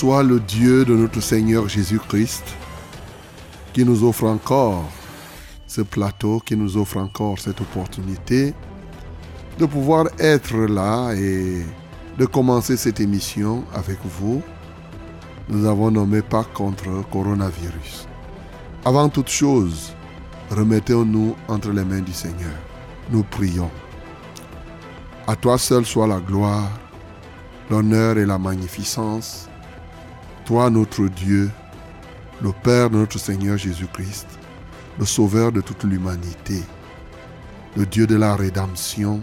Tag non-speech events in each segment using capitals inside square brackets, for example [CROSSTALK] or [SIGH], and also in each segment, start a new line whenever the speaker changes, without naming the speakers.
soit le Dieu de notre Seigneur Jésus-Christ qui nous offre encore ce plateau, qui nous offre encore cette opportunité de pouvoir être là et de commencer cette émission avec vous. Nous avons nommé pas contre coronavirus. Avant toute chose, remettons-nous entre les mains du Seigneur. Nous prions. À toi seul soit la gloire, l'honneur et la magnificence toi, notre Dieu, le Père de notre Seigneur Jésus-Christ, le Sauveur de toute l'humanité, le Dieu de la rédemption,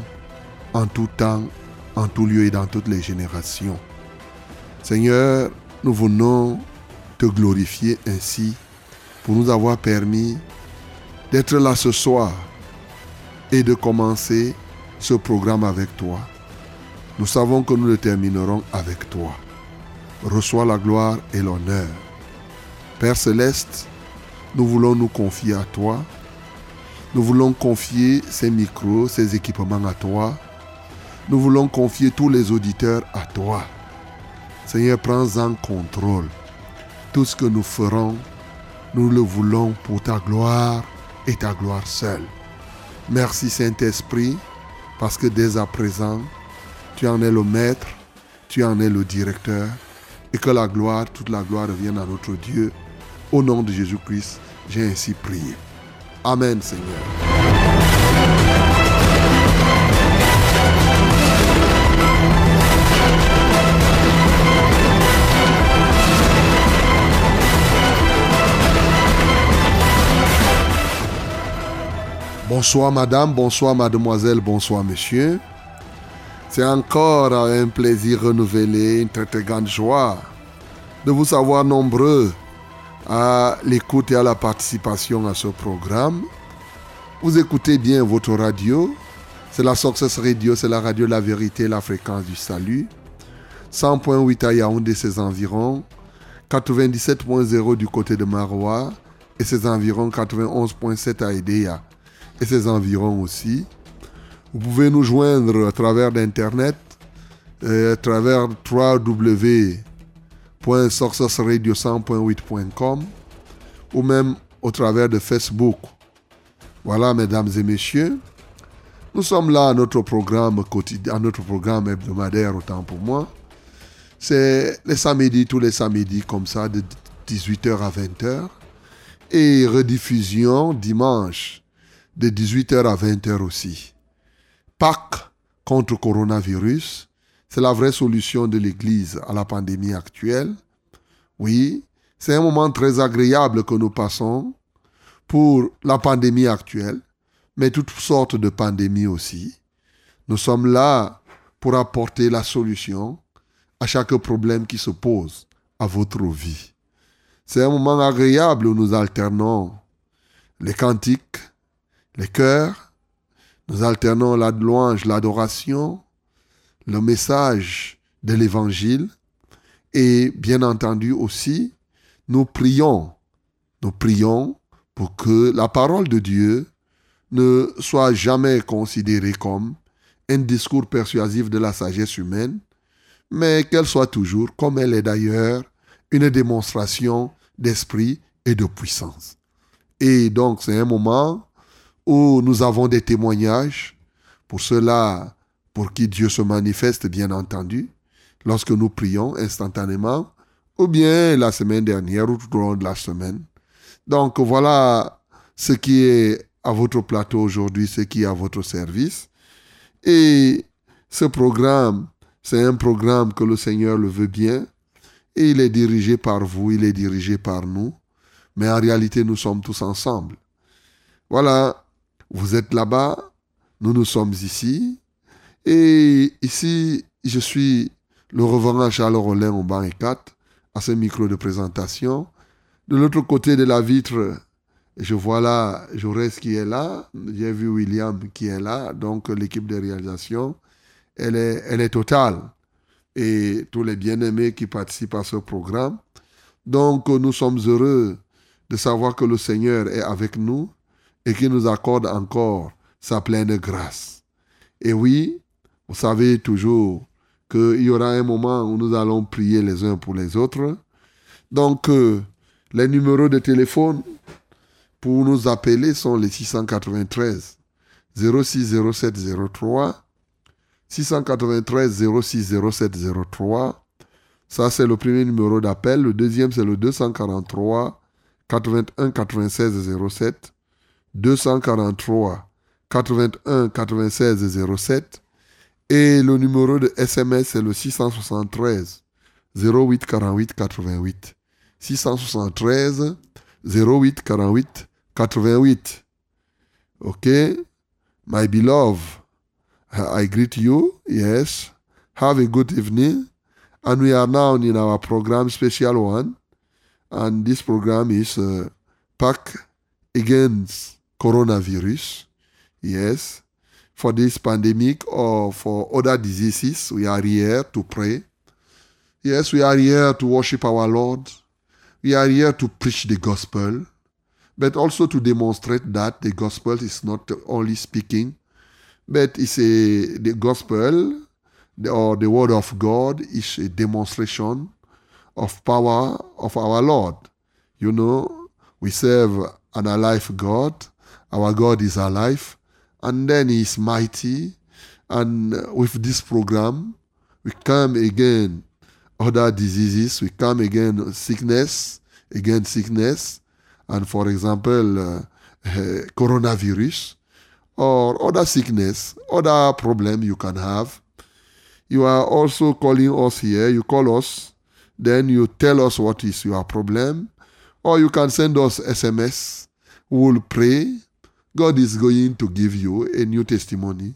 en tout temps, en tout lieu et dans toutes les générations. Seigneur, nous venons te glorifier ainsi pour nous avoir permis d'être là ce soir et de commencer ce programme avec toi. Nous savons que nous le terminerons avec toi reçois la gloire et l'honneur. Père céleste, nous voulons nous confier à toi. Nous voulons confier ces micros, ces équipements à toi. Nous voulons confier tous les auditeurs à toi. Seigneur, prends en contrôle. Tout ce que nous ferons, nous le voulons pour ta gloire et ta gloire seule. Merci Saint-Esprit, parce que dès à présent, tu en es le maître, tu en es le directeur et que la gloire, toute la gloire revienne à notre Dieu. Au nom de Jésus-Christ, j'ai ainsi prié. Amen Seigneur. Bonsoir madame, bonsoir mademoiselle, bonsoir monsieur. C'est encore un plaisir renouvelé, une très, très grande joie de vous savoir nombreux à l'écoute et à la participation à ce programme. Vous écoutez bien votre radio. C'est la Success Radio, c'est la radio La Vérité, la fréquence du salut. 100.8 à Yaoundé, ses environs. 97.0 du côté de Marois et ses environs. 91.7 à Edea et ses environs aussi. Vous pouvez nous joindre à travers l'Internet, euh, à travers www.successradio100.8.com ou même au travers de Facebook. Voilà, mesdames et messieurs, nous sommes là à notre programme quotidien, à notre programme hebdomadaire, autant pour moi. C'est les samedis, tous les samedis comme ça, de 18h à 20h. Et rediffusion dimanche, de 18h à 20h aussi. Pâques contre coronavirus, c'est la vraie solution de l'Église à la pandémie actuelle. Oui, c'est un moment très agréable que nous passons pour la pandémie actuelle, mais toutes sortes de pandémies aussi. Nous sommes là pour apporter la solution à chaque problème qui se pose à votre vie. C'est un moment agréable où nous alternons les cantiques, les chœurs, nous alternons la louange, l'adoration, le message de l'évangile et bien entendu aussi, nous prions. Nous prions pour que la parole de Dieu ne soit jamais considérée comme un discours persuasif de la sagesse humaine, mais qu'elle soit toujours, comme elle est d'ailleurs, une démonstration d'esprit et de puissance. Et donc c'est un moment où nous avons des témoignages, pour ceux-là pour qui Dieu se manifeste, bien entendu. lorsque nous prions instantanément, ou bien la semaine dernière ou tout au long de la semaine. Donc voilà ce qui est à votre plateau aujourd'hui, ce qui est à votre service. Et ce programme, c'est un programme que le Seigneur le veut bien. Et il est dirigé par vous, il est dirigé par nous. Mais en réalité, nous sommes tous ensemble. Voilà, vous êtes là-bas, nous nous sommes ici. Et ici, je suis le reverend Charles Rollin au banc 4 à ce micro de présentation. De l'autre côté de la vitre, je vois là Jaurès qui est là, j'ai vu William qui est là, donc l'équipe de réalisation, elle est, elle est totale. Et tous les bien-aimés qui participent à ce programme. Donc nous sommes heureux de savoir que le Seigneur est avec nous et qu'il nous accorde encore sa pleine grâce. Et oui, vous savez toujours qu'il y aura un moment où nous allons prier les uns pour les autres. Donc, euh, les numéros de téléphone pour nous appeler sont les 693 060703 693 060703. Ça, c'est le premier numéro d'appel. Le deuxième, c'est le 243 81 96 07. 243 81 96 07. Et le numéro de SMS, c'est le 673 08 48 88. 673 08 48 88. Okay? My beloved, I greet you. Yes. Have a good evening. And we are now in our program, special one. And this program is uh, Pack Against Coronavirus. Yes. For this pandemic or for other diseases, we are here to pray. Yes, we are here to worship our Lord. We are here to preach the gospel, but also to demonstrate that the gospel is not only speaking, but it's a the gospel or the word of God is a demonstration of power of our Lord. You know, we serve an alive God. Our God is alive, and then He is mighty. And with this program, we come again other diseases. We come again sickness, again sickness, and for example, uh, uh, [LAUGHS] coronavirus or other sickness, other problem you can have. You are also calling us here. You call us, then you tell us what is your problem, or you can send us SMS. We will pray. God is going to give you a new testimony.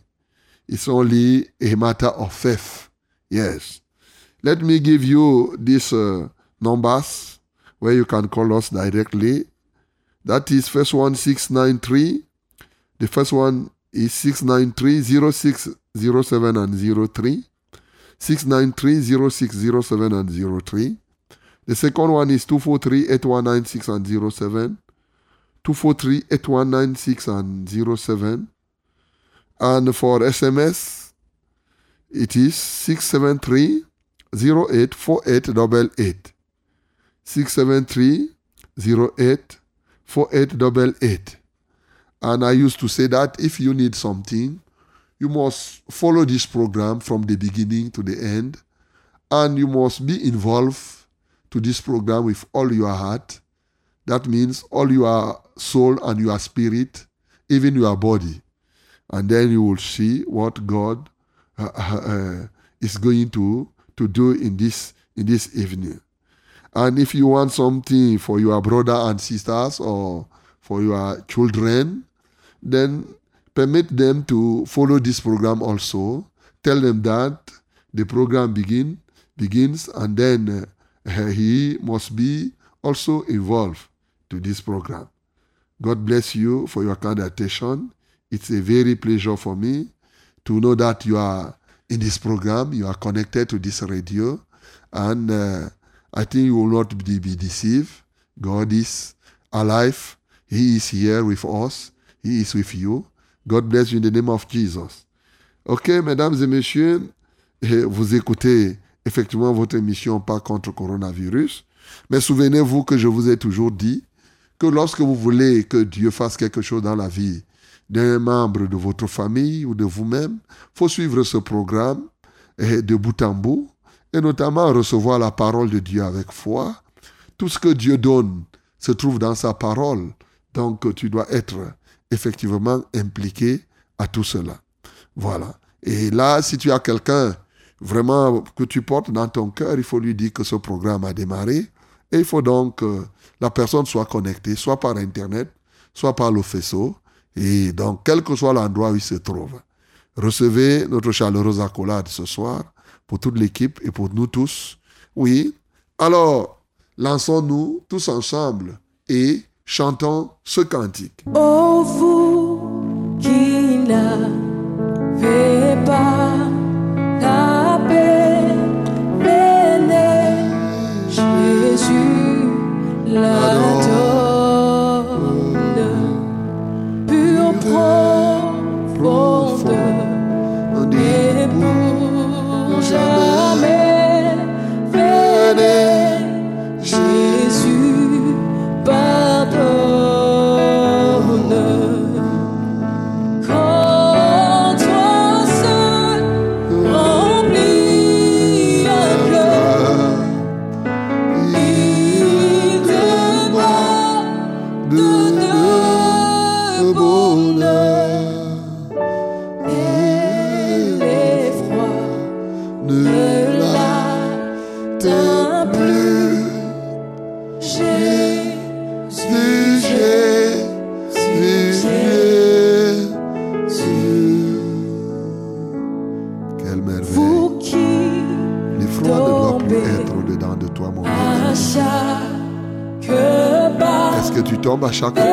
It's only a matter of faith. Yes. Let me give you these uh, numbers where you can call us directly. That is first one six nine three. The first one is 693 0607 and 03. 693 0607 and 03. The second one is 243 8196 and 07. 243 8196 and 07. And for SMS, it is 673 084888. 673 08 And I used to say that if you need something, you must follow this program from the beginning to the end. And you must be involved to this program with all your heart. That means all your soul and your spirit, even your body. And then you will see what God uh, uh, is going to to do in this in this evening. And if you want something for your brother and sisters or for your children, then permit them to follow this program also. Tell them that the program begin begins and then uh, he must be also involved to this program. God bless you for your kind attention. It's a very pleasure for me to know that you are in this program. You are connected to this radio, and uh, I think you will not be, deceived. God is alive. He is here with us. He is with you. God bless you in the name of Jesus. Ok, mesdames et messieurs, vous écoutez effectivement votre émission Pas contre coronavirus. Mais souvenez-vous que je vous ai toujours dit que lorsque vous voulez que Dieu fasse quelque chose dans la vie d'un membre de votre famille ou de vous-même, faut suivre ce programme de bout en bout
et notamment recevoir la parole de Dieu avec foi. Tout ce que Dieu donne se trouve dans sa parole. Donc tu dois être effectivement impliqué à tout cela. Voilà. Et là, si tu as quelqu'un vraiment que tu portes dans ton cœur, il faut lui dire que ce programme a démarré. Et il faut donc que la personne soit connectée, soit par Internet, soit par le faisceau. Et donc, quel que soit l'endroit où il se trouve. Recevez notre chaleureuse accolade ce soir pour toute l'équipe et pour nous tous. Oui. Alors, lançons-nous tous ensemble et chantons ce cantique.
Oh, vous qui la
que tu tombes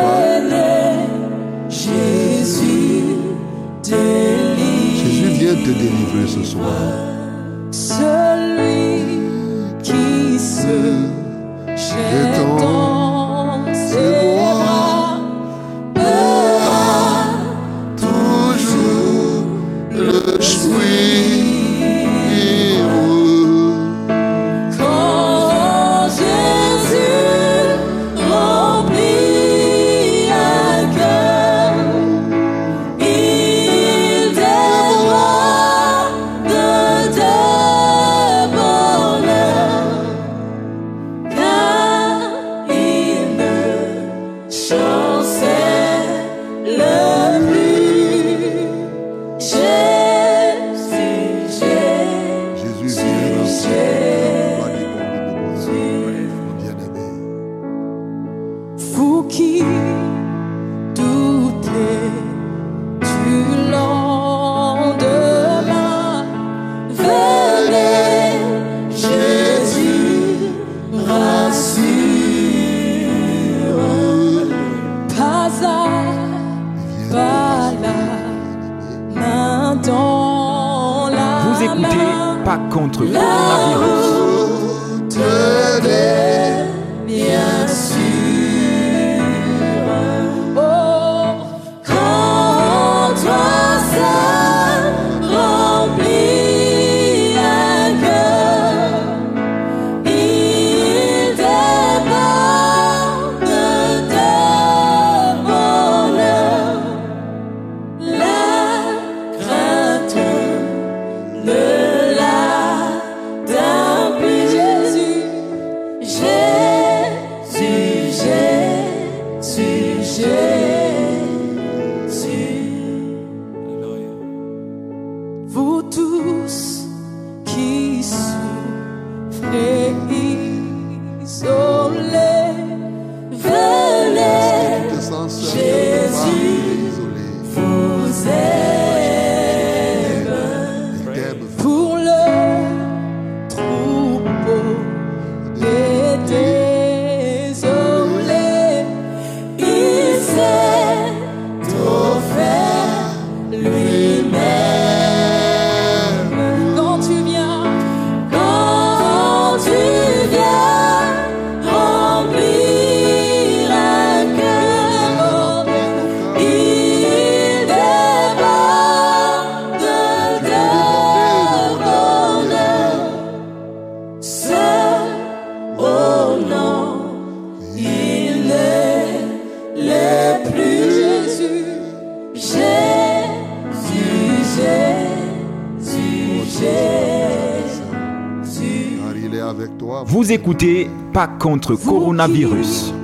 contre coronavirus.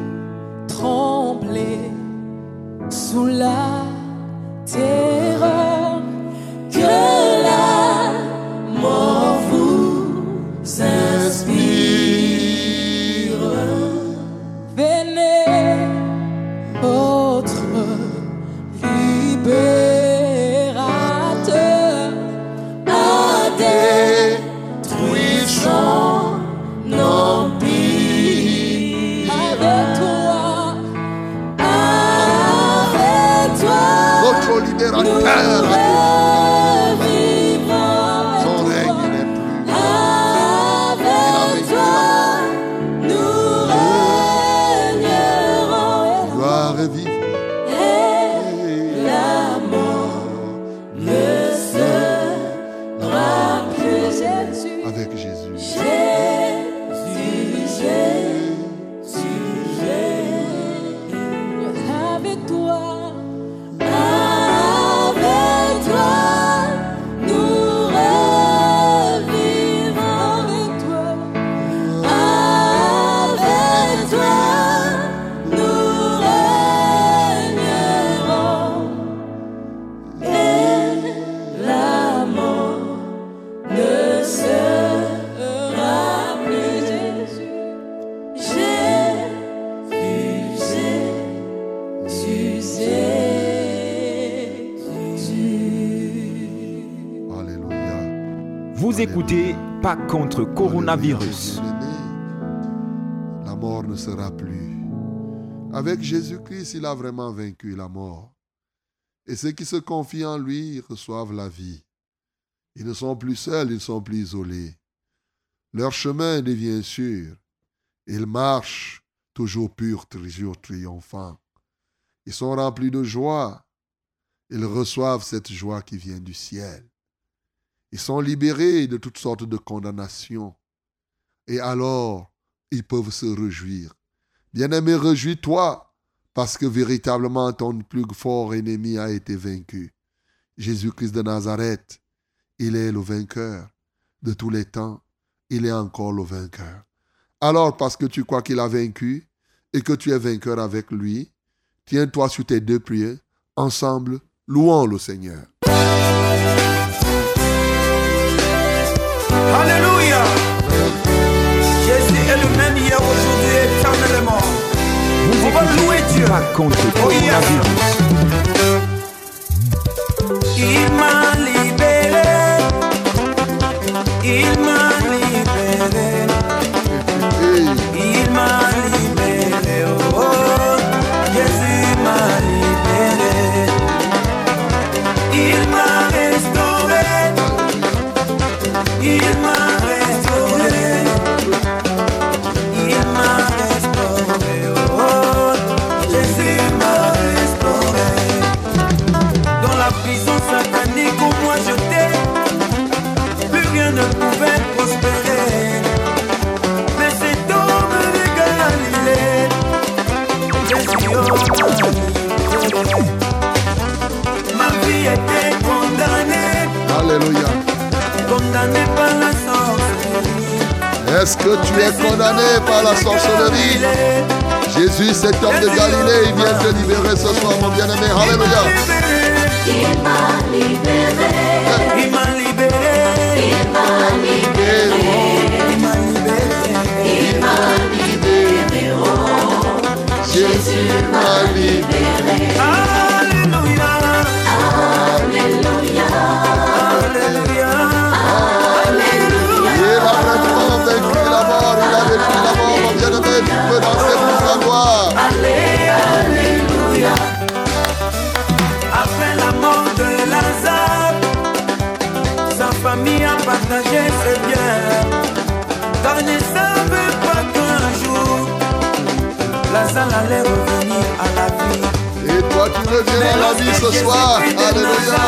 La
mort ne sera plus.
Avec Jésus-Christ, il a vraiment vaincu la mort. Et ceux qui se confient en lui reçoivent la vie. Ils ne sont plus seuls, ils ne sont plus isolés. Leur chemin devient sûr. Ils marchent toujours purs, toujours triomphants. Ils sont remplis de joie. Ils reçoivent cette joie qui vient du ciel. Ils sont libérés de toutes sortes de condamnations. Et alors, ils peuvent se réjouir. Bien-aimé, réjouis-toi, parce que véritablement ton plus fort ennemi a été vaincu. Jésus-Christ de Nazareth, il est le vainqueur de tous les temps. Il est encore le vainqueur. Alors, parce que tu crois qu'il a vaincu et que tu es vainqueur avec lui, tiens-toi sur tes deux pieds. Ensemble, louons le Seigneur.
Louer Dieu.
Pas contre coronavirus.
Il m'a libéré. Il m'a condamnée par la sorcellerie.
Est-ce que tu es condamné par la sorcellerie? Jésus, cet homme de Galilée, il vient te libérer ce soir, mon bien-aimé. Alléluia.
Il m'a libéré,
Allait revenir à la vie.
Et toi, tu reviens à la vie ce soir? Alléluia.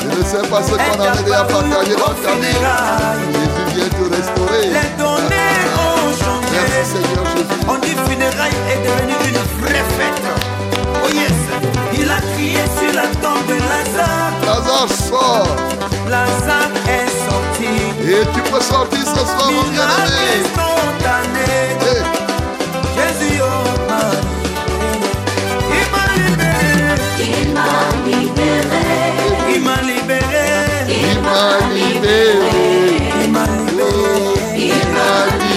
Je ne sais pas ce qu'on avait déjà partagé dans ta vie. Jésus vient te restaurer.
Les données ont
Merci
changé.
Seigneur Jésus.
On dit funérailles est devenu une vraie fête. Oh yes, il a crié sur la tombe de Lazare.
Lazare sort.
Lazare est sorti.
Et tu peux sortir ce soir, mon
Il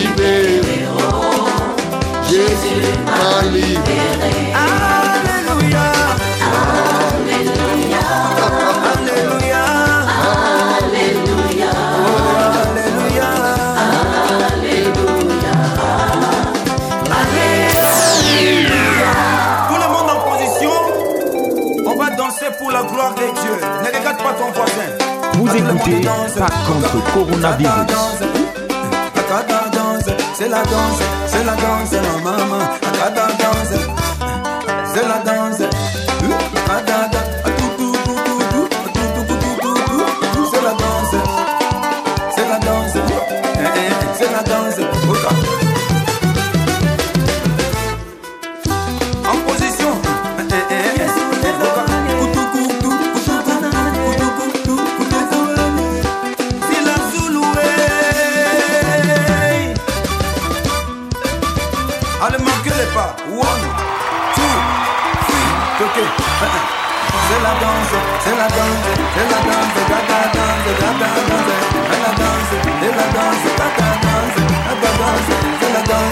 libéré. Jésus m'a libéré.
Bien-aimé.
restauré yeux, ne regarde pas ton voisin.
Vous écoutez. Pas contre coronavirus.
danse. Akata danse, c'est la danse, c'est la danse, la maman. Akata danse,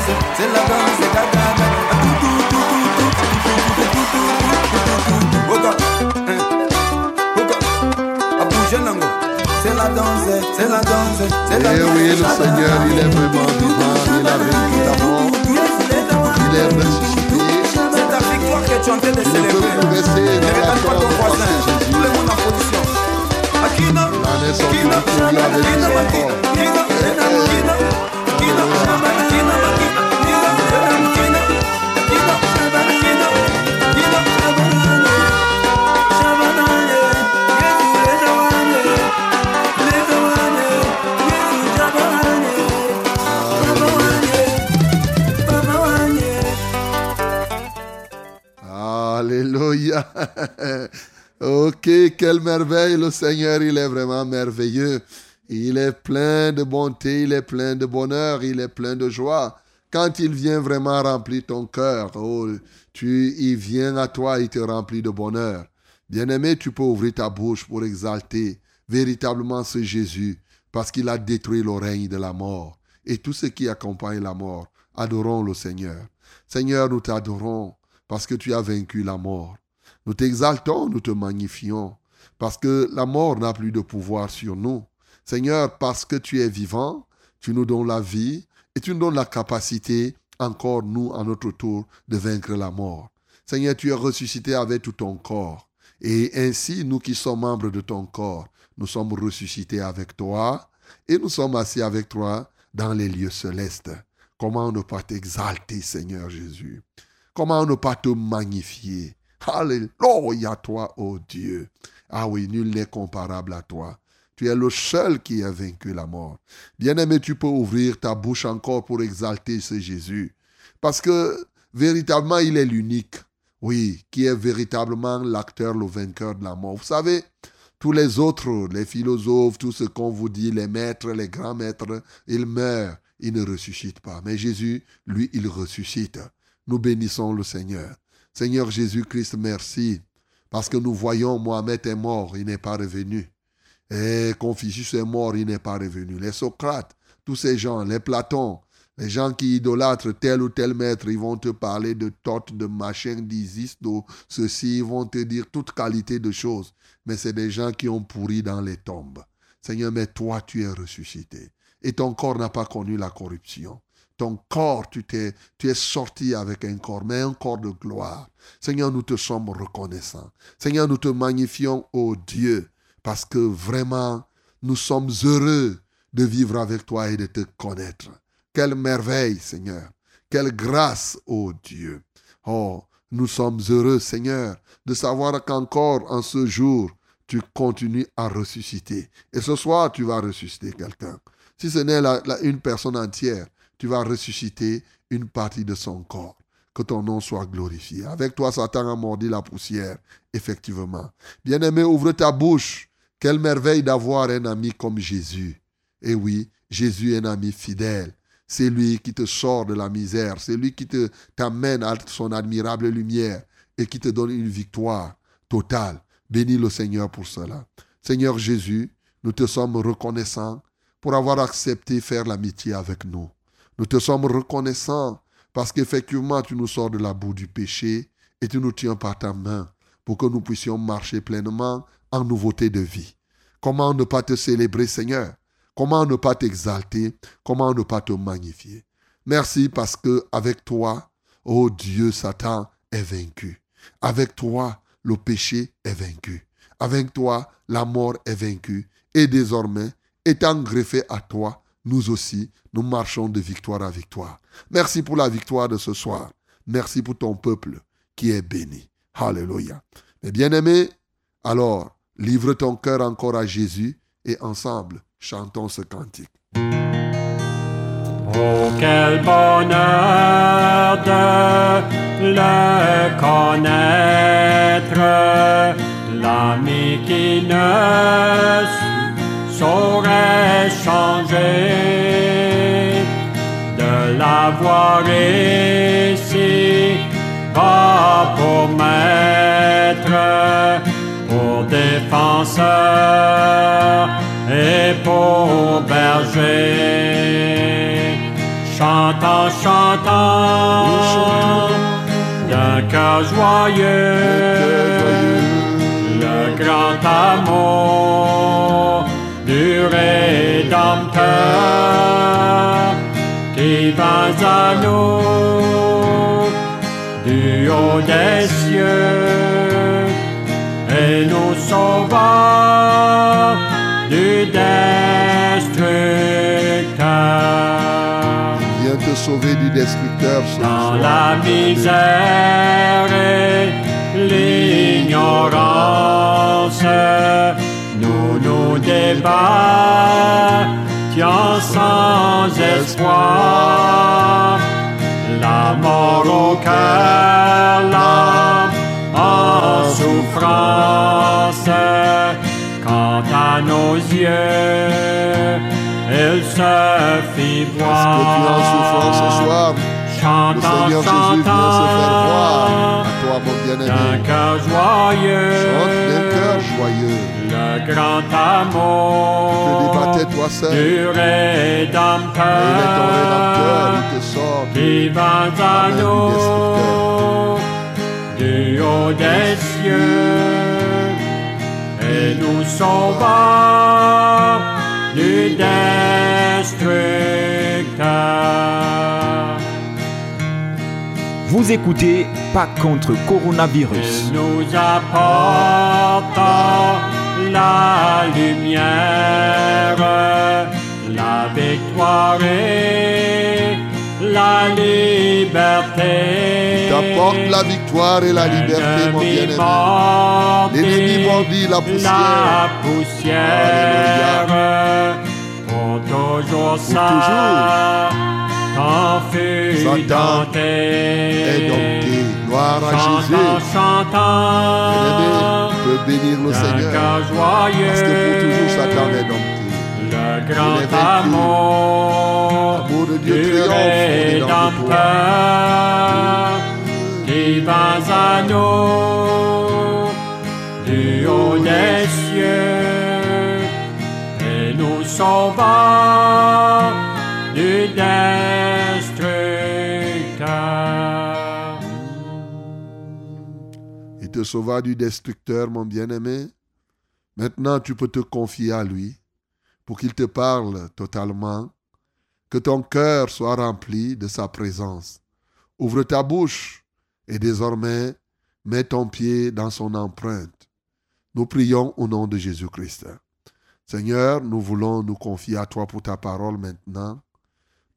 C'est la danse, c'est la danse. C'est la danse, c'est la danse,
Eh oui, le Seigneur, il est vraiment vivant. Il a. Il est ressuscité.
C'est ta victoire que tu es en train de célébrer. Ne regarde pas ton voisin. Tout le monde en position. Akina, Akina. Akina, Akina, Akina, Akina, Akina, Akina, [LAUGHS]
Ok, quelle merveille. Le Seigneur, il est vraiment merveilleux. Il est plein de bonté, il est plein de bonheur, il est plein de joie. Quand il vient vraiment remplir ton cœur, oh, tu, il vient à toi, il te remplit de bonheur. Bien-aimé, tu peux ouvrir ta bouche pour exalter véritablement ce Jésus, parce qu'il a détruit le règne de la mort. Et tout ce qui accompagne la mort, adorons le Seigneur. Seigneur, nous t'adorons parce que tu as vaincu la mort. Nous t'exaltons, nous te magnifions, parce que la mort n'a plus de pouvoir sur nous. Seigneur, parce que tu es vivant, tu nous donnes la vie et tu nous donnes la capacité, encore nous, à notre tour, de vaincre la mort. Seigneur, tu es ressuscité avec tout ton corps. Et ainsi, nous qui sommes membres de ton corps, nous sommes ressuscités avec toi et nous sommes assis avec toi dans les lieux célestes. Comment ne pas t'exalter, Seigneur Jésus? Comment ne pas te magnifier? Alléluia, toi, ô Dieu. Ah oui, nul n'est comparable à toi. Tu es le seul qui a vaincu la mort. Bien-aimé, tu peux ouvrir ta bouche encore pour exalter ce Jésus. Parce que véritablement, il est l'unique. Oui, qui est véritablement l'acteur, le vainqueur de la mort. Vous savez, tous les autres, les philosophes, tout ce qu'on vous dit, les maîtres, les grands maîtres, ils meurent, ils ne ressuscitent pas. Mais Jésus, lui, il ressuscite. Nous bénissons le Seigneur. Seigneur Jésus-Christ, merci. Parce que nous voyons Mohamed est mort, il n'est pas revenu. Et Confucius est mort, il n'est pas revenu. Les Socrates, tous ces gens, les Platons, les gens qui idolâtrent tel ou tel maître, ils vont te parler de Thoth, de machin, d'Isis, de ceci, ils vont te dire toute qualité de choses. Mais c'est des gens qui ont pourri dans les tombes. Seigneur, mais toi, tu es ressuscité. Et ton corps n'a pas connu la corruption. Ton corps, tu, es sorti avec un corps, mais un corps de gloire. Seigneur, nous te sommes reconnaissants. Seigneur, nous te magnifions, ô Dieu, parce que vraiment, nous sommes heureux de vivre avec toi et de te connaître. Quelle merveille, Seigneur. Quelle grâce, ô Dieu. Oh, nous sommes heureux, Seigneur, de savoir qu'encore en ce jour, tu continues à ressusciter. Et ce soir, tu vas ressusciter quelqu'un. Si ce n'est une personne entière, tu vas ressusciter une partie de son corps. Que ton nom soit glorifié. Avec toi, Satan a mordu la poussière, effectivement. Bien-aimé, ouvre ta bouche. Quelle merveille d'avoir un ami comme Jésus. Et oui, Jésus est un ami fidèle. C'est lui qui te sort de la misère. C'est lui qui te t'amène à son admirable lumière et qui te donne une victoire totale. Bénis le Seigneur pour cela. Seigneur Jésus, nous te sommes reconnaissants pour avoir accepté faire l'amitié avec nous. Nous te sommes reconnaissants parce qu'effectivement tu nous sors de la boue du péché et tu nous tiens par ta main pour que nous puissions marcher pleinement en nouveauté de vie. Comment ne pas te célébrer, Seigneur? Comment ne pas t'exalter? Comment ne pas te magnifier? Merci parce que avec toi, oh Dieu, Satan est vaincu. Avec toi, le péché est vaincu. Avec toi, la mort est vaincue. Et désormais, étant greffés à toi, nous aussi, nous marchons de victoire à victoire. Merci pour la victoire de ce soir. Merci pour ton peuple qui est béni. Alléluia. Mes bien-aimés, alors, livre ton cœur encore à Jésus et ensemble, chantons ce cantique.
Oh, quel bonheur de le connaître, l'ami qui ne saurait changer, de l'avoir ici, pas pour maître, pour défenseur et pour berger. Chantant, chantant, d'un cœur joyeux, le grand amour qui à nous du haut des cieux et nous sauvera du destructeur.
Viens te sauver du destructeur ce
Dans
soir.
la misère et l'ignorance, nous nous débattions sans espoir. La mort au cœur, l'âme en souffrance, quant à nos yeux, il se fit
Est-ce
voir.
que tu es en souffrance ce soir? Le
Chantant,
Seigneur Jésus vient se faire voir à toi, mon
d'un
bien-aimé.
cœur joyeux,
Chante d'un cœur joyeux.
le grand amour
débattais toi seul.
du
Mais il est ton rédempteur,
Rédempteur
il te sort
qui va à nous du haut des cieux et nous sauva du destructeur.
Vous écoutez Pas contre coronavirus.
Il nous apporte la lumière, la victoire et la liberté.
T'apporte la victoire et la liberté, mon bien-aimé. L'ennemi mordit la poussière.
La poussière. Pour toujours ça. T'en fut
Satan est dompté. Gloire à Jésus.
Chantant,
Bien-aimé, peux bénir le Seigneur.
joyeux.
Parce que pour toujours, Satan est dompté.
Le grand amour
L'amour de Dieu
du. Rédempteur qui va à nous du haut des cieux et nous sauva du destructeur.
Sauva du destructeur, mon bien-aimé. Maintenant, tu peux te confier à lui pour qu'il te parle totalement, que ton cœur soit rempli de sa présence. Ouvre ta bouche et désormais, mets ton pied dans son empreinte. Nous prions au nom de Jésus-Christ. Seigneur, nous voulons nous confier à toi pour ta parole maintenant.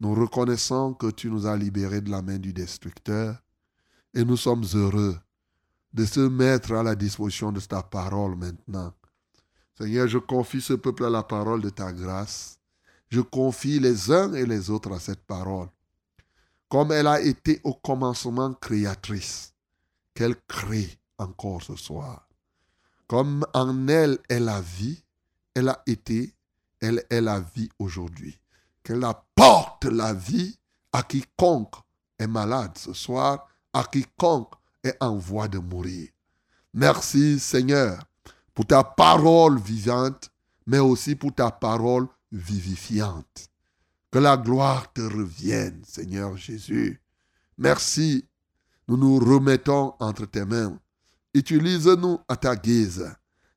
Nous reconnaissons que tu nous as libérés de la main du destructeur et nous sommes heureux de se mettre à la disposition de ta parole maintenant. Seigneur, je confie ce peuple à la parole de ta grâce. Je confie les uns et les autres à cette parole. Comme elle a été au commencement créatrice, qu'elle crée encore ce soir. Comme en elle est la vie, elle a été, elle est la vie aujourd'hui. Qu'elle apporte la vie à quiconque est malade ce soir, à quiconque est en voie de mourir. Merci Seigneur pour ta parole vivante, mais aussi pour ta parole vivifiante. Que la gloire te revienne, Seigneur Jésus. Merci. Nous nous remettons entre tes mains. Utilise-nous à ta guise.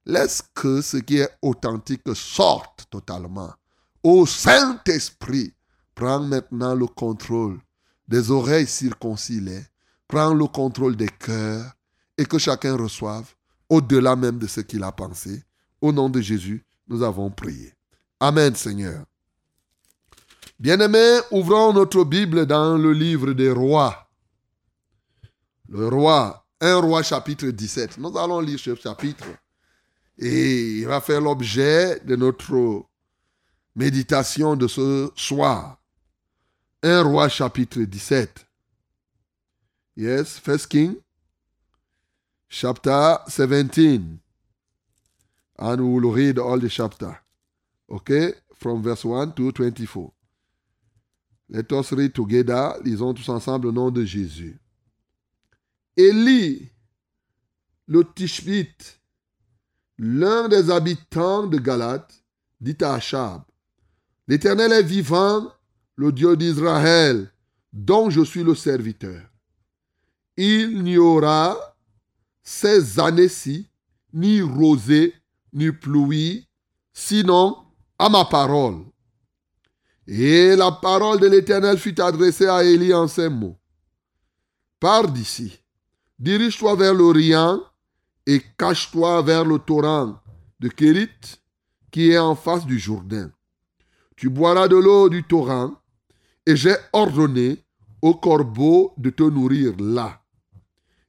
Laisse que ce qui est authentique sorte totalement. Ô Saint-Esprit, prends maintenant le contrôle des oreilles circoncilées. Prends le contrôle des cœurs et que chacun reçoive au-delà même de ce qu'il a pensé. Au nom de Jésus, nous avons prié. Amen, Seigneur. Bien-aimés, ouvrons notre Bible dans le livre des rois. Le roi, un roi chapitre 17. Nous allons lire ce chapitre et il va faire l'objet de notre méditation de ce soir. Un roi chapitre 17. Yes, First King, chapter 17. And we will read all the chapter. Okay, from verse 1 to 24. Let us read together. Lisons tous ensemble au nom de Jésus. Élie, le Tishbite, l'un des habitants de Galate, dit à Achab, L'Éternel est vivant, le Dieu d'Israël, dont je suis le serviteur. Il n'y aura ces années-ci ni rosée, ni pluie, sinon à ma parole. Et la parole de l'Éternel fut adressée à Élie en ces mots. Pars d'ici, dirige-toi vers l'Orient et cache-toi vers le torrent de Kérit qui est en face du Jourdain. Tu boiras de l'eau du torrent et j'ai ordonné au corbeau de te nourrir là.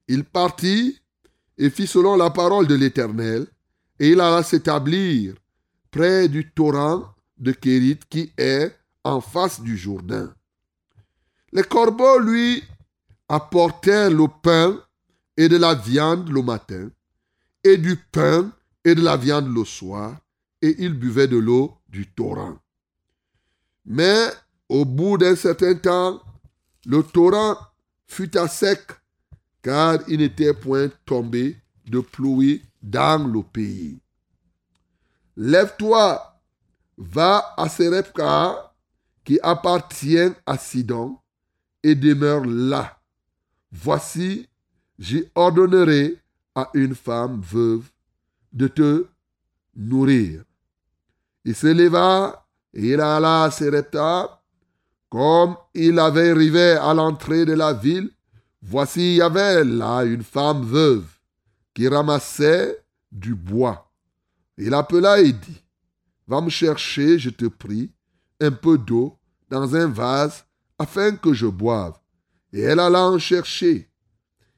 Il partit et fit selon la parole de l'Éternel et il alla s'établir près du torrent de Kérit qui est en face du Jourdain. Les corbeaux lui apportèrent le pain et de la viande le matin, et du pain et de la viande le soir, et il buvait de l'eau du torrent. Mais au bout d'un certain temps, le torrent fut à sec, car il n'était point tombé de pluie dans le pays. Lève-toi, va à Serepka, qui appartient à Sidon, et demeure là. Voici, j'y ordonnerai à une femme veuve de te nourrir. Il se leva et il alla à Serepta. Comme il avait arrivé à l'entrée de la ville, voici il y avait là une femme veuve qui ramassait du bois. Il appela et dit, Va me chercher, je te prie, un peu d'eau dans un vase afin que je boive. Et elle alla en chercher.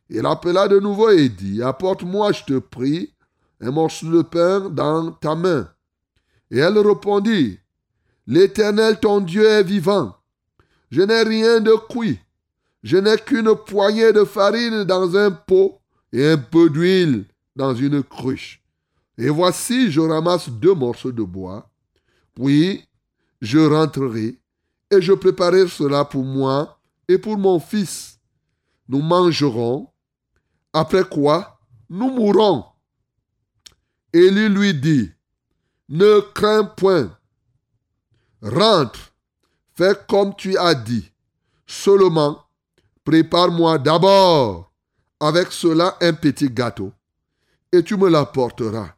Il appela de nouveau et dit, Apporte-moi, je te prie, un morceau de pain dans ta main. Et elle répondit, L'Éternel ton Dieu est vivant. Je n'ai rien de cuit. Je n'ai qu'une poignée de farine dans un pot et un peu d'huile dans une cruche. Et voici, je ramasse deux morceaux de bois. Puis, je rentrerai et je préparerai cela pour moi et pour mon fils. Nous mangerons, après quoi nous mourrons. Élie lui dit, ne crains point, rentre, fais comme tu as dit, seulement prépare-moi d'abord avec cela un petit gâteau, et tu me l'apporteras.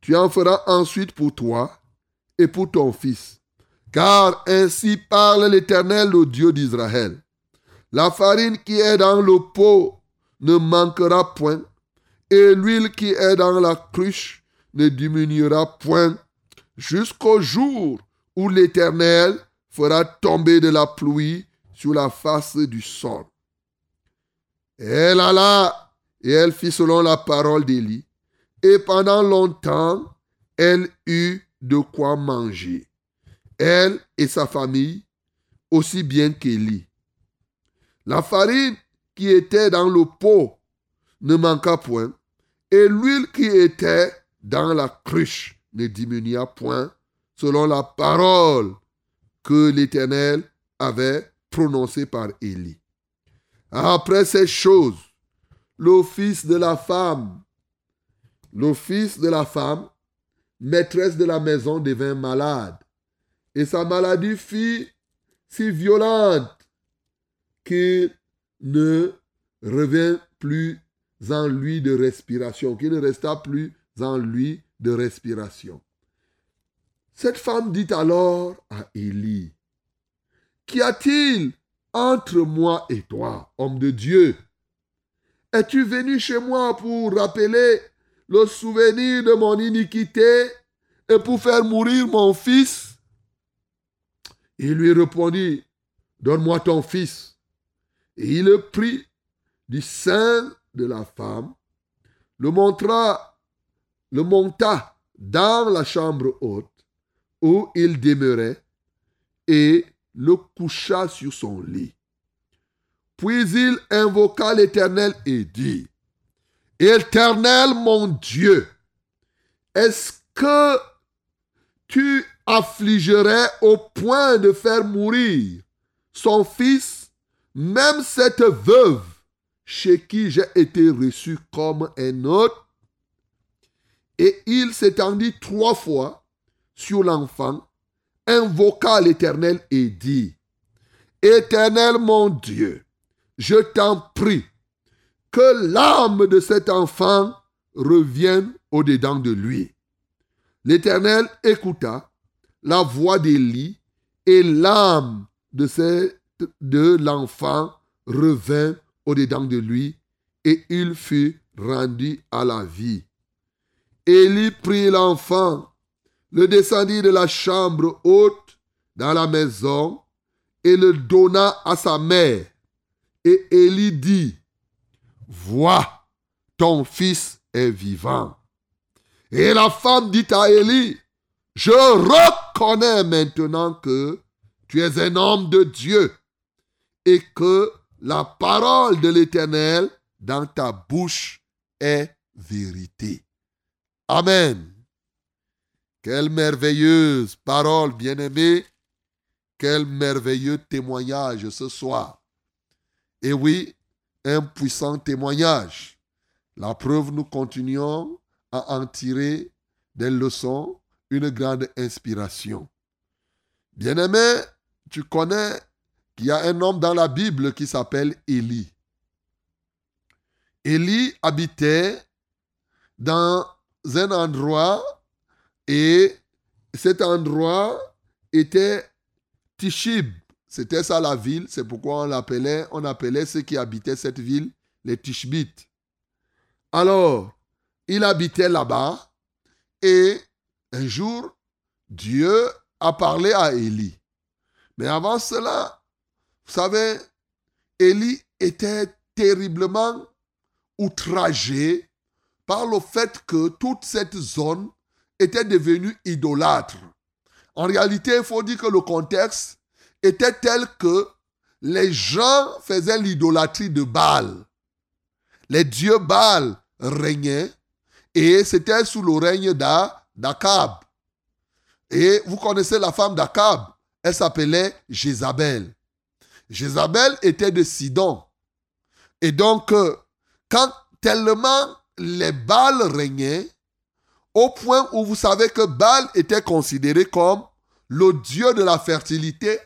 Tu en feras ensuite pour toi et pour ton fils. Car ainsi parle l'Éternel, le Dieu d'Israël. La farine qui est dans le pot ne manquera point, et l'huile qui est dans la cruche ne diminuera point, jusqu'au jour où l'Éternel fera tomber de la pluie sur la face du sol. Elle alla et elle fit selon la parole d'Élie, et pendant longtemps, elle eut de quoi manger, elle et sa famille, aussi bien qu'Élie. La farine qui était dans le pot ne manqua point, et l'huile qui était dans la cruche ne diminua point, selon la parole que l'Éternel avait prononcée par Élie. Après ces choses, fils de la femme, fils de la femme, maîtresse de la maison, devint malade. Et sa maladie fut si violente qu'il ne revint plus en lui de respiration, qu'il ne resta plus en lui de respiration. Cette femme dit alors à Élie, Qu'y a-t-il? Entre moi et toi, homme de Dieu Es-tu venu chez moi pour rappeler le souvenir de mon iniquité et pour faire mourir mon fils? Il lui répondit, Donne-moi ton fils. Et il le prit du sein de la femme, le montra, le monta dans la chambre haute où il demeurait et le coucha sur son lit. Puis il invoqua l'Éternel et dit, Éternel mon Dieu, est-ce que tu affligerais au point de faire mourir son fils, même cette veuve chez qui j'ai été reçu comme un autre Et il s'étendit trois fois sur l'enfant, invoqua l'Éternel et dit, Éternel mon Dieu, je t'en prie, que l'âme de cet enfant revienne au-dedans de lui. L'Éternel écouta la voix d'Élie et l'âme de, de l'enfant revint au-dedans de lui et il fut rendu à la vie. Élie prit l'enfant, le descendit de la chambre haute dans la maison et le donna à sa mère. Et Élie dit, Vois, ton fils est vivant. Et la femme dit à Élie, Je reconnais maintenant que tu es un homme de Dieu et que la parole de l'Éternel dans ta bouche est vérité. Amen. Quelle merveilleuse parole, bien-aimée. Quel merveilleux témoignage ce soir. Et oui, un puissant témoignage. La preuve, nous continuons à en tirer des leçons, une grande inspiration. Bien-aimé, tu connais qu'il y a un homme dans la Bible qui s'appelle Élie. Élie habitait dans un endroit et cet endroit était Tishib. C'était ça la ville, c'est pourquoi on l'appelait, on appelait ceux qui habitaient cette ville les Tishbites. Alors, il habitait là-bas et un jour, Dieu a parlé à Élie. Mais avant cela, vous savez, Élie était terriblement outragé par le fait que toute cette zone était devenue idolâtre. En réalité, il faut dire que le contexte était tel que les gens faisaient l'idolâtrie de Baal. Les dieux Baal régnaient et c'était sous le règne d'A- d'Akab. Et vous connaissez la femme d'Akab, elle s'appelait Jézabel. Jézabel était de Sidon. Et donc, euh, quand tellement les Baals régnaient, au point où vous savez que Baal était considéré comme le dieu de la fertilité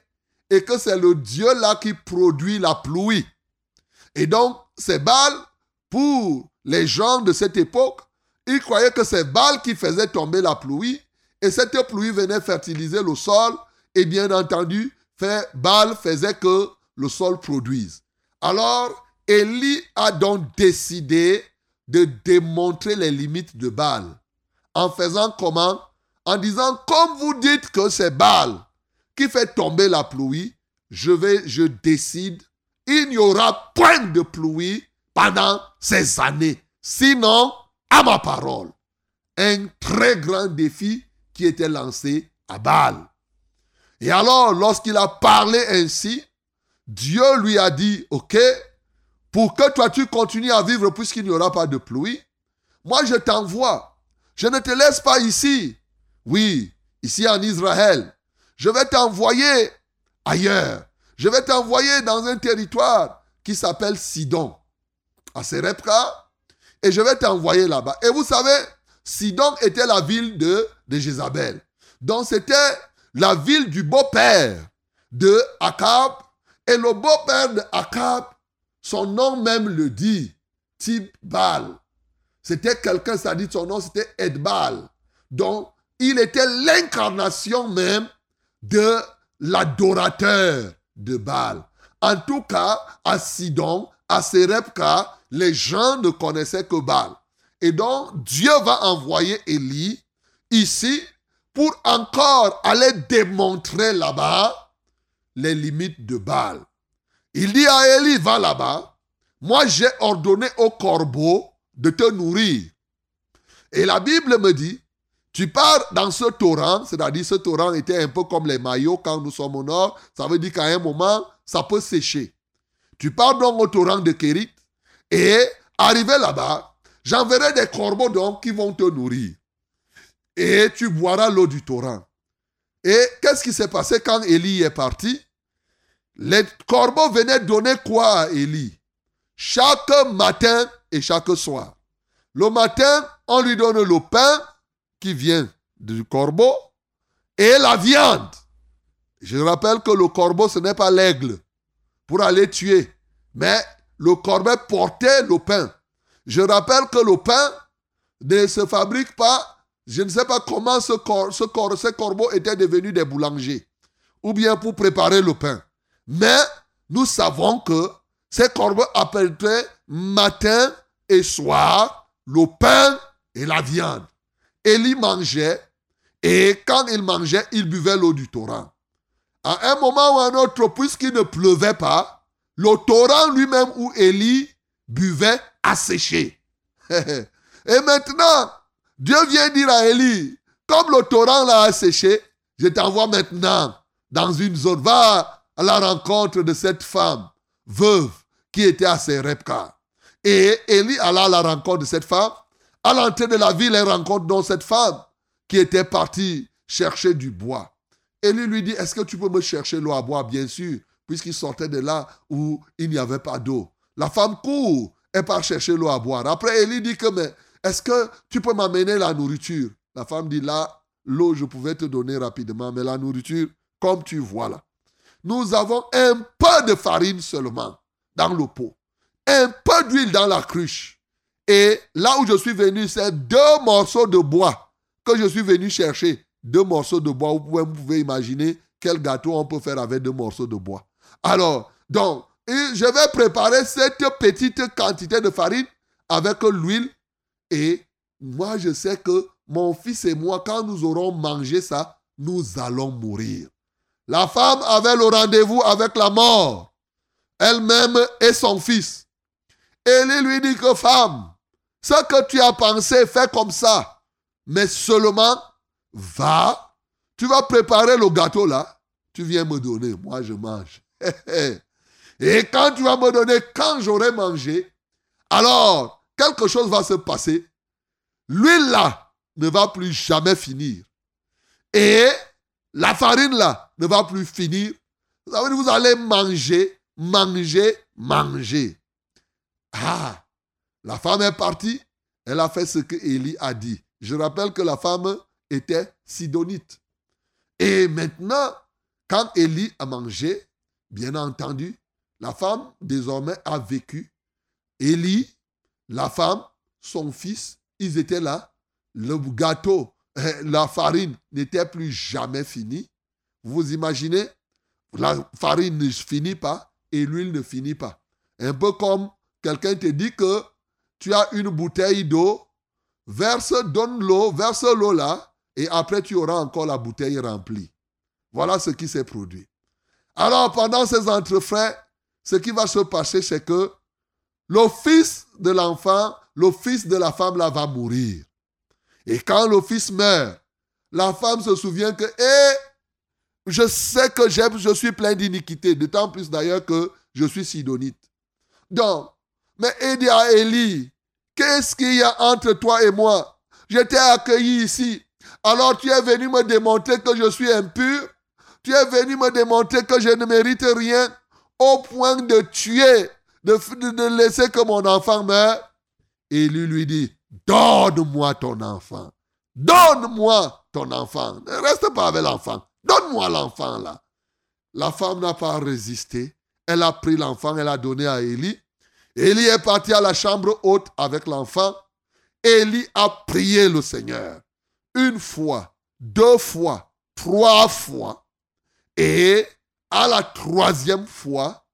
et que c'est le dieu là qui produit la pluie. Et donc, c'est Baal, pour les gens de cette époque, ils croyaient que c'est Baal qui faisait tomber la pluie et cette pluie venait fertiliser le sol et bien entendu, fait, Baal faisait que le sol produise. Alors, Élie a donc décidé de démontrer les limites de Baal. En faisant comment? En disant, comme vous dites que c'est Baal qui fait tomber la pluie, je je décide, il n'y aura point de pluie pendant ces années. Sinon, à ma parole, un très grand défi qui était lancé à Baal. Et alors, lorsqu'il a parlé ainsi, Dieu lui a dit, OK, pour que toi tu continues à vivre puisqu'il n'y aura pas de pluie, moi je t'envoie. Je ne te laisse pas ici. Oui, ici en Israël. Je vais t'envoyer ailleurs. Je vais t'envoyer dans un territoire qui s'appelle Sidon, à Serepka, et je vais t'envoyer là-bas. Et vous savez, Sidon était la ville de, de Jézabel. Donc c'était la ville du beau-père de Akab. Et le beau-père de Akab, son nom même le dit, Tibal. C'était quelqu'un, ça dit son nom, c'était Edbal. Donc, il était l'incarnation même de l'adorateur de Baal. En tout cas, à Sidon, à Serepka, les gens ne connaissaient que Baal. Et donc, Dieu va envoyer Élie ici pour encore aller démontrer là-bas les limites de Baal. Il dit à Élie, va là-bas. Moi, j'ai ordonné au corbeau de te nourrir. Et la Bible me dit, tu pars dans ce torrent, c'est-à-dire ce torrent était un peu comme les maillots quand nous sommes au nord, ça veut dire qu'à un moment, ça peut sécher. Tu pars donc au torrent de Kérit et arrivé là-bas, j'enverrai des corbeaux donc qui vont te nourrir. Et tu boiras l'eau du torrent. Et qu'est-ce qui s'est passé quand Élie est parti? Les corbeaux venaient donner quoi à Élie? Chaque matin et chaque soir. Le matin, on lui donne le pain qui vient du corbeau et la viande. Je rappelle que le corbeau, ce n'est pas l'aigle pour aller tuer, mais le corbeau portait le pain. Je rappelle que le pain ne se fabrique pas. Je ne sais pas comment ce ce cor, ces corbeaux étaient devenus des boulangers. Ou bien pour préparer le pain. Mais nous savons que ces corbeaux apportaient matin et soir le pain et la viande. Élie mangeait et quand il mangeait, il buvait l'eau du torrent. À un moment ou à un autre, puisqu'il ne pleuvait pas, le torrent lui-même où Élie buvait asséché. [LAUGHS] et maintenant, Dieu vient dire à Élie, comme le torrent l'a asséché, je t'envoie maintenant dans une zone. Va à la rencontre de cette femme veuve qui était à Serepka. Et Élie alla à la rencontre de cette femme. À l'entrée de la ville, elle rencontre donc cette femme qui était partie chercher du bois. Élie lui dit, est-ce que tu peux me chercher l'eau à boire Bien sûr, puisqu'il sortait de là où il n'y avait pas d'eau. La femme court et part chercher l'eau à boire. Après, Élie dit que, mais est-ce que tu peux m'amener la nourriture? La femme dit, là, l'eau, je pouvais te donner rapidement, mais la nourriture, comme tu vois là. Nous avons un peu de farine seulement dans le pot, un peu d'huile dans la cruche. Et là où je suis venu, c'est deux morceaux de bois que je suis venu chercher. Deux morceaux de bois. Vous pouvez, imaginer quel gâteau on peut faire avec deux morceaux de bois. Alors, donc, je vais préparer cette petite quantité de farine avec l'huile. Et moi, je sais que mon fils et moi, quand nous aurons mangé ça, nous allons mourir. La femme avait le rendez-vous avec la mort, elle-même et son fils. Élie lui dit que femme, ce que tu as pensé, fais comme ça. Mais seulement, va, tu vas préparer le gâteau là, tu viens me donner, moi je mange. [LAUGHS] Et quand tu vas me donner, quand j'aurai mangé, alors quelque chose va se passer. L'huile là ne va plus jamais finir. Et la farine là ne va plus finir. Vous allez manger, manger, manger. Ah, la femme est partie. Elle a fait ce que Élie a dit. Je rappelle que la femme était sidonite. Et maintenant, quand Élie a mangé, bien entendu, la femme, désormais, a vécu. Élie, la femme, son fils, ils étaient là. Le gâteau, la farine n'était plus jamais finie. Vous imaginez? La farine ne finit pas et l'huile ne finit pas. Un peu comme quelqu'un te dit que tu as une bouteille d'eau, verse, donne l'eau, verse l'eau là, et après tu auras encore la bouteille remplie. Voilà ce qui s'est produit. Alors pendant ces entrefaits, ce qui va se passer, c'est que le fils de l'enfant, le fils de la femme là va mourir. Et quand le fils meurt, la femme se souvient que, eh, je sais que je suis plein d'iniquité, d'autant plus d'ailleurs que je suis sidonite. Donc, mais il dit à Élie, qu'est-ce qu'il y a entre toi et moi? Je t'ai accueilli ici. Alors tu es venu me démontrer que je suis impur. Tu es venu me démontrer que je ne mérite rien au point de tuer, de, de laisser que mon enfant meure. Et lui lui dit, donne-moi ton enfant. Donne-moi ton enfant. Ne reste pas avec l'enfant. Donne-moi l'enfant là. La femme n'a pas résisté. Elle a pris l'enfant, elle a donné à Élie. Élie est parti à la chambre haute avec l'enfant. Élie a prié le Seigneur. Une fois, deux fois, trois fois. Et à la troisième fois,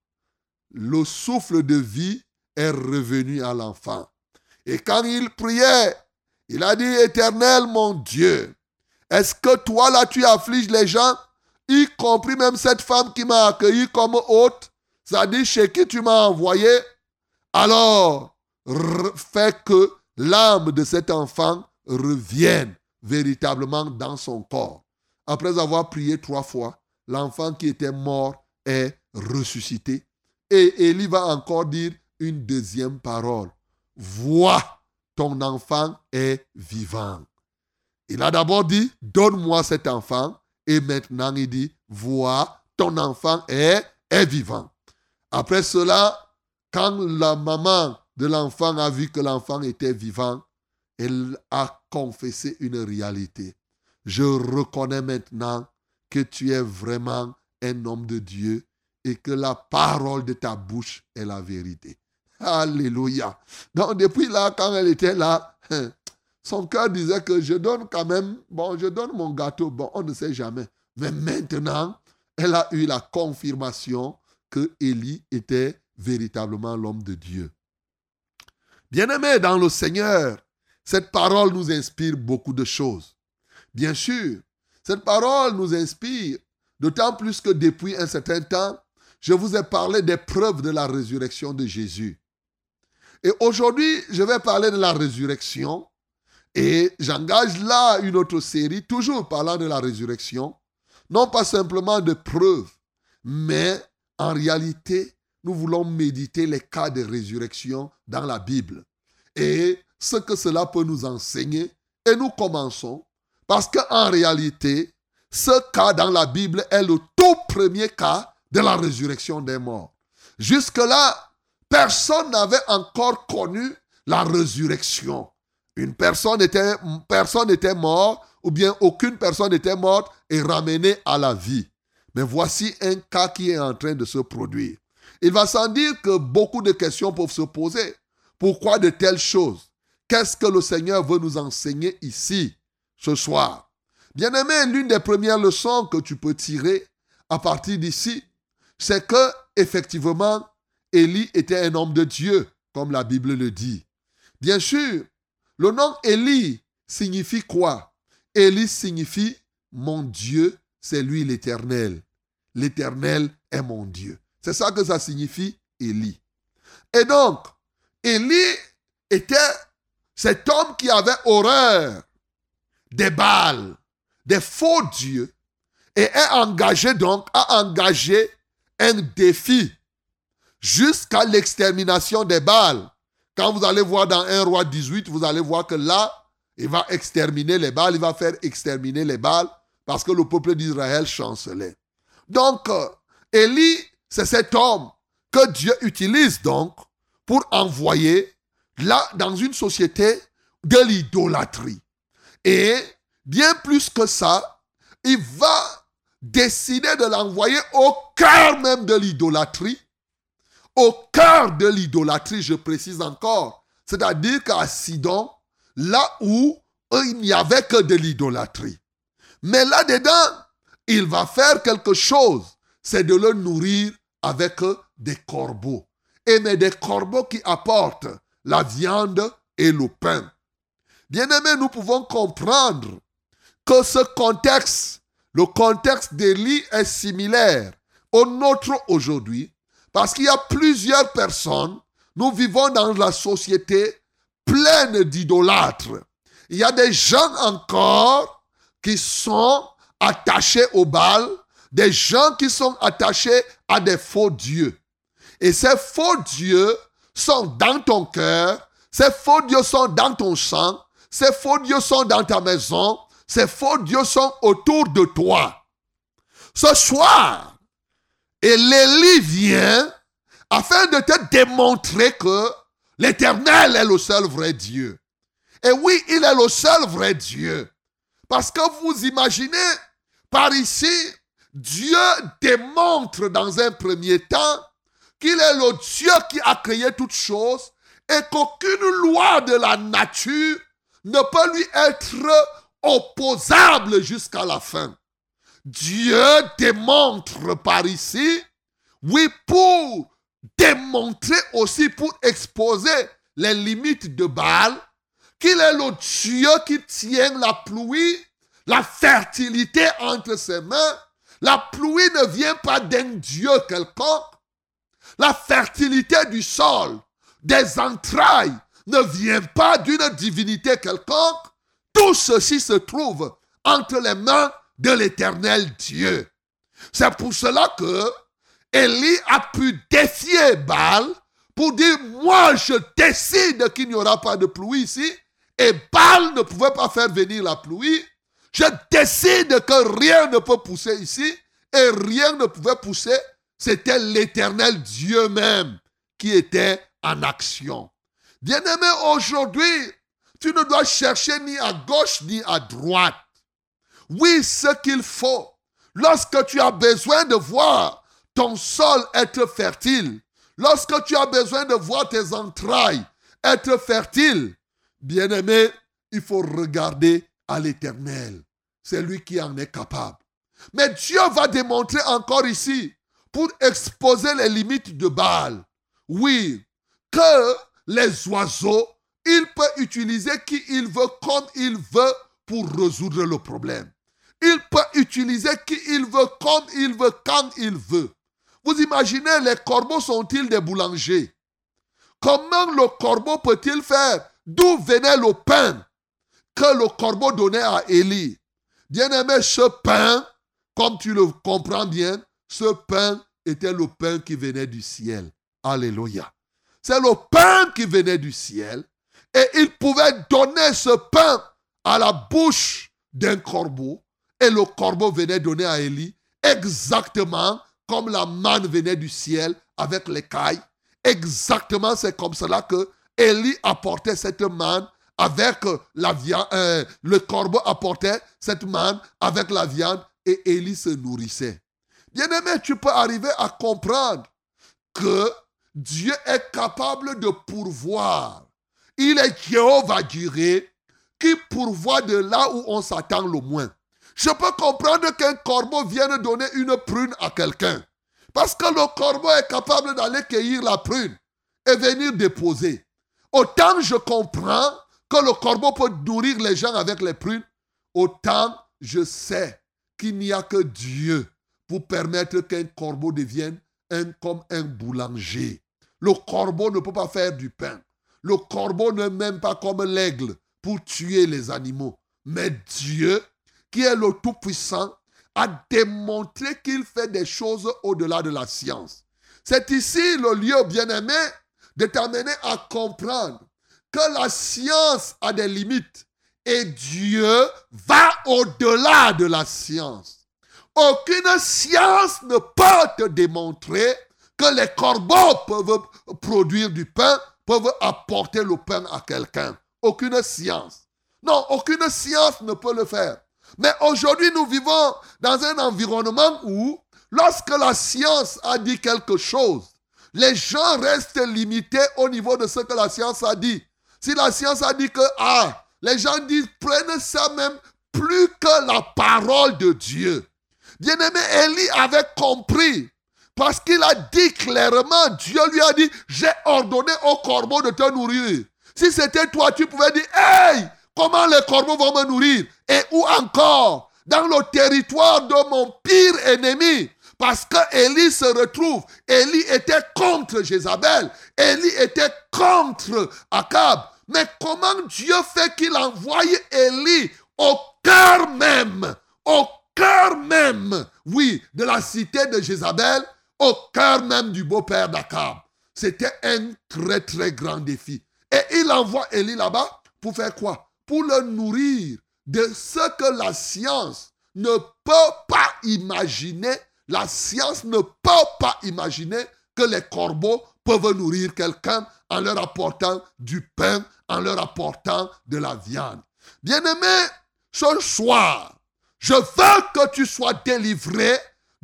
le souffle de vie est revenu à l'enfant. Et quand il priait, il a dit, Éternel mon Dieu, est-ce que toi là tu affliges les gens, y compris même cette femme qui m'a accueilli comme hôte, c'est-à-dire chez qui tu m'as envoyé? Alors, fais que l'âme de cet enfant revienne véritablement dans son corps. Après avoir prié trois fois, l'enfant qui était mort est ressuscité. Et Élie va encore dire une deuxième parole. Vois, ton enfant est vivant. Il a d'abord dit, donne-moi cet enfant. Et maintenant, il dit, vois, ton enfant est vivant. Après cela, quand la maman de l'enfant a vu que l'enfant était vivant, elle a confessé une réalité. Je reconnais maintenant que tu es vraiment un homme de Dieu et que la parole de ta bouche est la vérité. Alléluia. Donc depuis là, quand elle était là, [LAUGHS] son cœur disait que je donne quand même, bon, je donne mon gâteau, bon, on ne sait jamais. Mais maintenant, elle a eu la confirmation que Élie était véritablement l'homme de Dieu. Bien-aimés dans le Seigneur, cette parole nous inspire beaucoup de choses. Bien sûr, cette parole nous inspire, d'autant plus que depuis un certain temps, je vous ai parlé des preuves de la résurrection de Jésus. Et aujourd'hui, je vais parler de la résurrection. Et j'engage là une autre série, toujours parlant de la résurrection. Non pas simplement de preuves, mais en réalité, nous voulons méditer les cas de résurrection dans la Bible. Et ce que cela peut nous enseigner. Et nous commençons parce qu'en réalité, ce cas dans la Bible est le tout premier cas de la résurrection des morts. Jusque-là, personne n'avait encore connu la résurrection. Une personne était, personne était morte, ou bien aucune personne était morte et ramenée à la vie. Mais voici un cas qui est en train de se produire. Il va sans dire que beaucoup de questions peuvent se poser. Pourquoi de telles choses? Qu'est-ce que le Seigneur veut nous enseigner ici, ce soir? Bien-aimé, l'une des premières leçons que tu peux tirer à partir d'ici, c'est que, effectivement, Élie était un homme de Dieu, comme la Bible le dit. Bien sûr, le nom Élie signifie quoi? Élie signifie mon Dieu, c'est lui l'Éternel. L'Éternel est mon Dieu. C'est ça que ça signifie Élie. Et donc, Élie était cet homme qui avait horreur des Baals, des faux dieux, et est engagé donc, a engagé un défi jusqu'à l'extermination des Baals. Quand vous allez voir dans 1 roi 18, vous allez voir que là, il va exterminer les Baals, il va faire exterminer les Baals parce que le peuple d'Israël chancelait. Donc, euh, Élie, c'est cet homme que Dieu utilise donc pour envoyer là dans une société de l'idolâtrie. Et bien plus que ça, il va décider de l'envoyer au cœur même de l'idolâtrie. Au cœur de l'idolâtrie, je précise encore. C'est-à-dire qu'à Sidon, là où il n'y avait que de l'idolâtrie. Mais là-dedans, il va faire quelque chose. C'est de le nourrir avec des corbeaux. Et mais des corbeaux qui apportent la viande et le pain. Bien aimé, nous pouvons comprendre que ce contexte le contexte d'Élie est similaire au nôtre aujourd'hui parce qu'il y a plusieurs personnes. Nous vivons dans la société pleine d'idolâtres. Il y a des gens encore qui sont attachés au bal, des gens qui sont attachés à des faux dieux. Et ces faux dieux sont dans ton cœur, ces faux dieux sont dans ton sang, ces faux dieux sont dans ta maison, ces faux dieux sont autour de toi. Ce soir, et l'Élie vient afin de te démontrer que l'Éternel est le seul vrai Dieu. Et oui, il est le seul vrai Dieu. Parce que vous imaginez, par ici, Dieu démontre dans un premier temps qu'il est le Dieu qui a créé toutes choses et qu'aucune loi de la nature ne peut lui être opposable jusqu'à la fin. Dieu démontre par ici, oui, pour démontrer aussi, pour exposer les limites de Baal, qu'il est le Dieu qui tient la pluie, la fertilité entre ses mains. La pluie ne vient pas d'un Dieu quelconque. La fertilité du sol, des entrailles, ne vient pas d'une divinité quelconque. Tout ceci se trouve entre les mains de l'éternel Dieu. C'est pour cela que Élie a pu défier Baal pour dire, moi je décide qu'il n'y aura pas de pluie ici. Et Baal ne pouvait pas faire venir la pluie. Je décide que rien ne peut pousser ici. Et rien ne pouvait pousser. C'était l'éternel Dieu même qui était en action. Bien-aimé, aujourd'hui, tu ne dois chercher ni à gauche ni à droite. Oui, ce qu'il faut, lorsque tu as besoin de voir ton sol être fertile, lorsque tu as besoin de voir tes entrailles être fertiles, bien-aimé, il faut regarder à l'éternel. C'est lui qui en est capable. Mais Dieu va démontrer encore ici, pour exposer les limites de Baal, oui, que les oiseaux, il peut utiliser qui il veut, comme il veut, pour résoudre le problème. Il peut utiliser qui il veut, comme il veut, quand il veut. Vous imaginez, les corbeaux sont-ils des boulangers? Comment le corbeau peut-il faire? D'où venait le pain? Que le corbeau donnait à Élie Bien-aimé, ce pain, comme tu le comprends bien, ce pain était le pain qui venait du ciel. Alléluia. C'est le pain qui venait du ciel. Et il pouvait donner ce pain à la bouche d'un corbeau. Et le corbeau venait donner à Élie exactement comme la manne venait du ciel avec l'écaille. Exactement, c'est comme cela que Élie apportait cette manne avec la viande. euh, le corbeau apportait cette manne avec la viande et Élie se nourrissait. Bien-aimé, tu peux arriver à comprendre que Dieu est capable de pourvoir. Il est Jéhovah Jireh qui pourvoit de là où on s'attend le moins. Je peux comprendre qu'un corbeau vienne donner une prune à quelqu'un. Parce que le corbeau est capable d'aller cueillir la prune et venir déposer. Autant je comprends le corbeau peut nourrir les gens avec les prunes, autant je sais qu'il n'y a que Dieu pour permettre qu'un corbeau devienne un, comme un boulanger. Le corbeau ne peut pas faire du pain. Le corbeau ne même pas comme l'aigle pour tuer les animaux. Mais Dieu, qui est le Tout-Puissant, a démontré qu'il fait des choses au-delà de la science. C'est ici le lieu bien-aimé de à comprendre que la science a des limites et Dieu va au-delà de la science. Aucune science ne peut te démontrer que les corbeaux peuvent produire du pain, peuvent apporter le pain à quelqu'un. Aucune science. Non, aucune science ne peut le faire. Mais aujourd'hui, nous vivons dans un environnement où, lorsque la science a dit quelque chose, les gens restent limités au niveau de ce que la science a dit. Si la science a dit que, ah, les gens disent, prennent ça même plus que la parole de Dieu. Bien-aimé, Élie avait compris. Parce qu'il a dit clairement, Dieu lui a dit, j'ai ordonné aux corbeaux de te nourrir. Si c'était toi, tu pouvais dire, hey, comment les corbeaux vont me nourrir? Et où encore? Dans le territoire de mon pire ennemi. Parce que Élie se retrouve. Élie était contre Jézabel. Élie était contre Akab. Mais comment Dieu fait qu'il envoie Élie au cœur même, au cœur même, oui, de la cité de Jézabel, au cœur même du beau-père d'Akab? C'était un très très grand défi. Et il envoie Élie là-bas pour faire quoi? Pour le nourrir de ce que la science ne peut pas imaginer. La science ne peut pas imaginer que les corbeaux peuvent nourrir quelqu'un en leur apportant du pain, en leur apportant de la viande. Bien-aimé, ce soir, je veux que tu sois délivré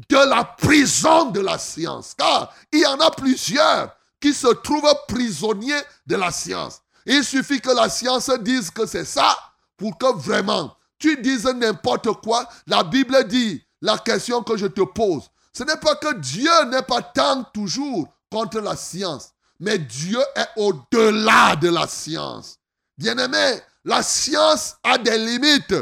de la prison de la science. Car il y en a plusieurs qui se trouvent prisonniers de la science. Il suffit que la science dise que c'est ça pour que vraiment tu dises n'importe quoi. La Bible dit, la question que je te pose, ce n'est pas que Dieu n'est pas tant toujours contre la science. Mais Dieu est au-delà de la science. Bien-aimé, la science a des limites.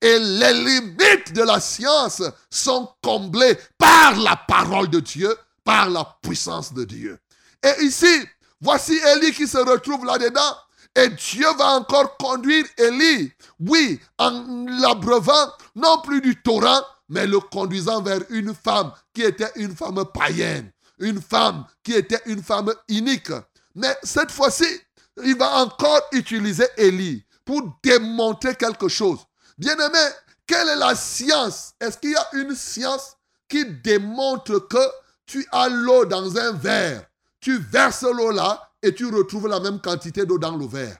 Et les limites de la science sont comblées par la parole de Dieu, par la puissance de Dieu. Et ici, voici Élie qui se retrouve là-dedans. Et Dieu va encore conduire Élie, oui, en l'abreuvant, non plus du torrent, mais le conduisant vers une femme qui était une femme païenne, une femme qui était une femme unique. Mais cette fois-ci, il va encore utiliser Élie pour démontrer quelque chose. Bien-aimé, quelle est la science? Est-ce qu'il y a une science qui démontre que tu as l'eau dans un verre, tu verses l'eau là et tu retrouves la même quantité d'eau dans le verre,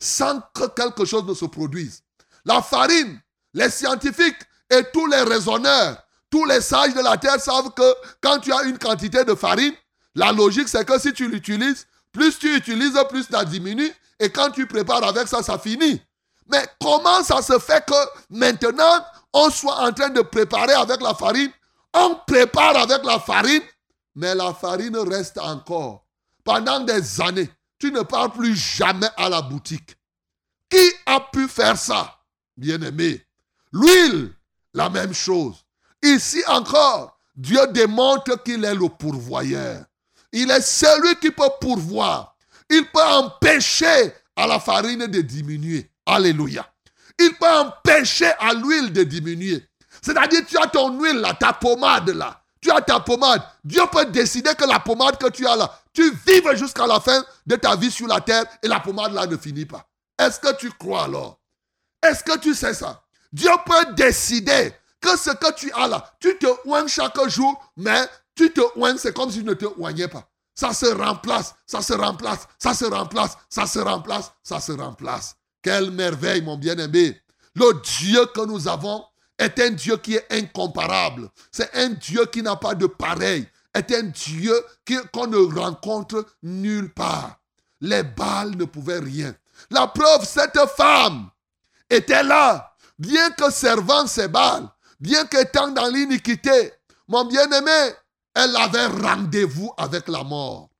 sans que quelque chose ne se produise La farine, les scientifiques et tous les raisonneurs, tous les sages de la terre savent que quand tu as une quantité de farine, la logique c'est que si tu l'utilises, plus tu utilises, plus ça diminue. Et quand tu prépares avec ça, ça finit. Mais comment ça se fait que maintenant, on soit en train de préparer avec la farine On prépare avec la farine, mais la farine reste encore. Pendant des années, tu ne pars plus jamais à la boutique. Qui a pu faire ça Bien-aimé? L'huile, la même chose. Ici encore, Dieu démontre qu'il est le pourvoyeur. Il est celui qui peut pourvoir. Il peut empêcher à la farine de diminuer. Alléluia. Il peut empêcher à l'huile de diminuer. C'est-à-dire, tu as ton huile là, ta pommade là. Tu as ta pommade. Dieu peut décider que la pommade que tu as là, tu vives jusqu'à la fin de ta vie sur la terre et la pommade là ne finit pas. Est-ce que tu crois alors? Est-ce que tu sais ça? Dieu peut décider que ce que tu as là, tu te oignes chaque jour, mais tu te oignes, c'est comme si tu ne te oignais pas. Ça se remplace, ça se remplace, ça se remplace, ça se remplace, ça se remplace. Quelle merveille, mon bien-aimé. Le Dieu que nous avons est un Dieu qui est incomparable. C'est un Dieu qui n'a pas de pareil. Est un Dieu qu'on ne rencontre nulle part. Les balles ne pouvaient rien. La preuve, cette femme était là, bien que servant ses balles, bien qu'étant dans l'iniquité. Mon bien-aimé, elle avait rendez-vous avec la mort.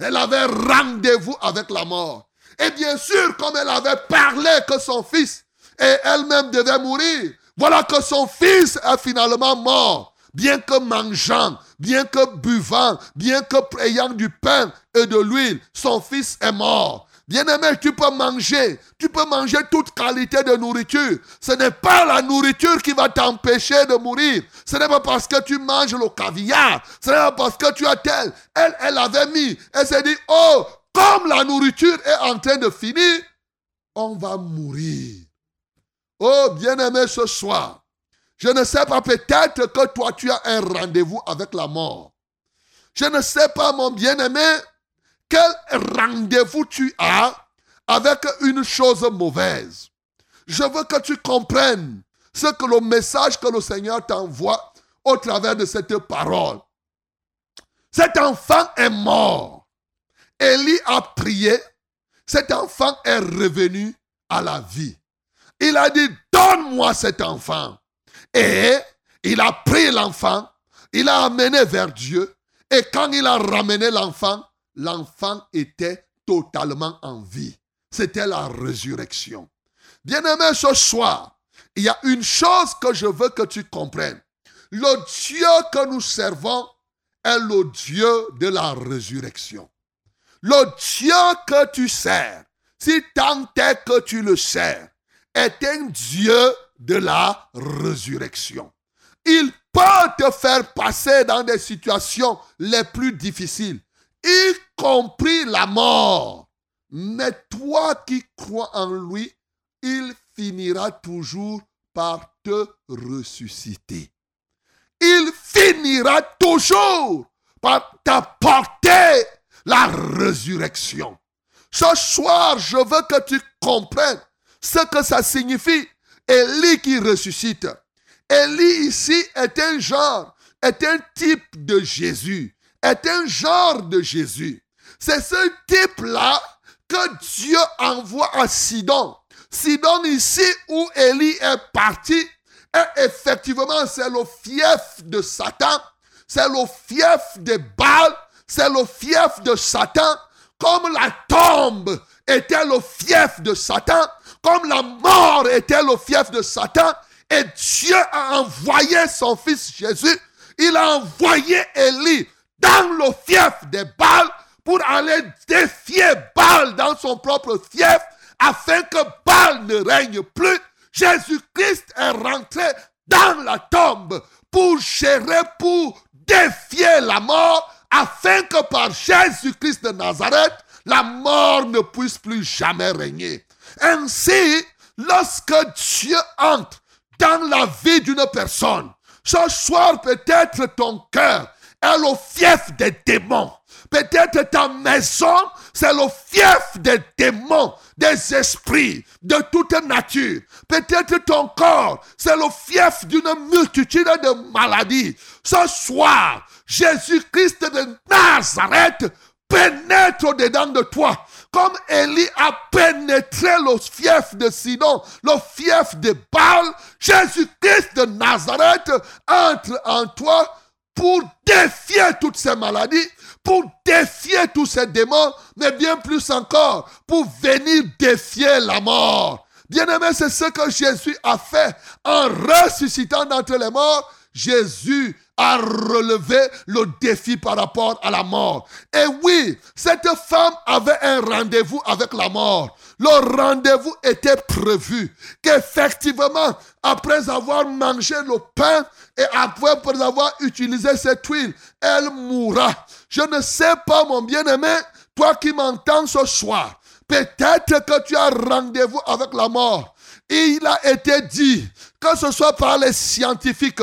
Elle avait rendez-vous avec la mort. Et bien sûr, comme elle avait parlé que son fils et elle-même devait mourir, voilà que son fils est finalement mort. Bien que mangeant, bien que buvant, bien que ayant du pain et de l'huile, son fils est mort. Bien-aimé, tu peux manger. Tu peux manger toute qualité de nourriture. Ce n'est pas la nourriture qui va t'empêcher de mourir. Ce n'est pas parce que tu manges le caviar. Ce n'est pas parce que tu as tel. Elle, elle avait mis. Elle s'est dit, oh, comme la nourriture est en train de finir, on va mourir. Oh, bien-aimé, ce soir, je ne sais pas, peut-être que toi, tu as un rendez-vous avec la mort. Je ne sais pas, mon bien-aimé, quel rendez-vous tu as avec une chose mauvaise? Je veux que tu comprennes ce que le message que le Seigneur t'envoie au travers de cette parole. Cet enfant est mort. Élie a prié. Cet enfant est revenu à la vie. Il a dit, donne-moi cet enfant. Et il a pris l'enfant, il a amené vers Dieu. Et quand il a ramené l'enfant, l'enfant était totalement en vie. C'était la résurrection. Bien-aimé, ce soir, il y a une chose que je veux que tu comprennes. Le Dieu que nous servons est le Dieu de la résurrection. Le Dieu que tu sers, si tant est que tu le sers, est un Dieu de la résurrection. Il peut te faire passer dans des situations les plus difficiles compris la mort. Mais toi qui crois en lui, il finira toujours par te ressusciter. Il finira toujours par t'apporter la résurrection. Ce soir, je veux que tu comprennes ce que ça signifie. Élie qui ressuscite. Élie ici est un genre, est un type de Jésus est un genre de Jésus. C'est ce type-là que Dieu envoie à Sidon. Sidon ici où Élie est parti, et effectivement c'est le fief de Satan, c'est le fief des Baal, c'est le fief de Satan, comme la tombe était le fief de Satan, comme la mort était le fief de Satan, et Dieu a envoyé son fils Jésus, il a envoyé Élie dans le fief des Bâles pour aller défier Baal dans son propre fief afin que Baal ne règne plus. Jésus-Christ est rentré dans la tombe pour gérer, pour défier la mort afin que par Jésus-Christ de Nazareth, la mort ne puisse plus jamais régner. Ainsi, lorsque Dieu entre dans la vie d'une personne, ce soir peut-être ton cœur est le fief des démons. Peut-être ta maison, c'est le fief des démons, des esprits, de toute nature. Peut-être ton corps, c'est le fief d'une multitude de maladies. Ce soir, Jésus-Christ de Nazareth pénètre dedans de toi. Comme Élie a pénétré le fief de Sidon, le fief de Baal, Jésus-Christ de Nazareth entre en toi pour défier toutes ces maladies, pour défier tous ces démons, mais bien plus encore, pour venir défier la mort. Bien-aimé, c'est ce que Jésus a fait en ressuscitant d'entre les morts. Jésus a relevé le défi par rapport à la mort. Et oui, cette femme avait un rendez-vous avec la mort. Le rendez-vous était prévu qu'effectivement, après avoir mangé le pain et après avoir utilisé cette huile, elle mourra. Je ne sais pas, mon bien-aimé, toi qui m'entends ce soir, peut-être que tu as rendez-vous avec la mort. Il a été dit, que ce soit par les scientifiques,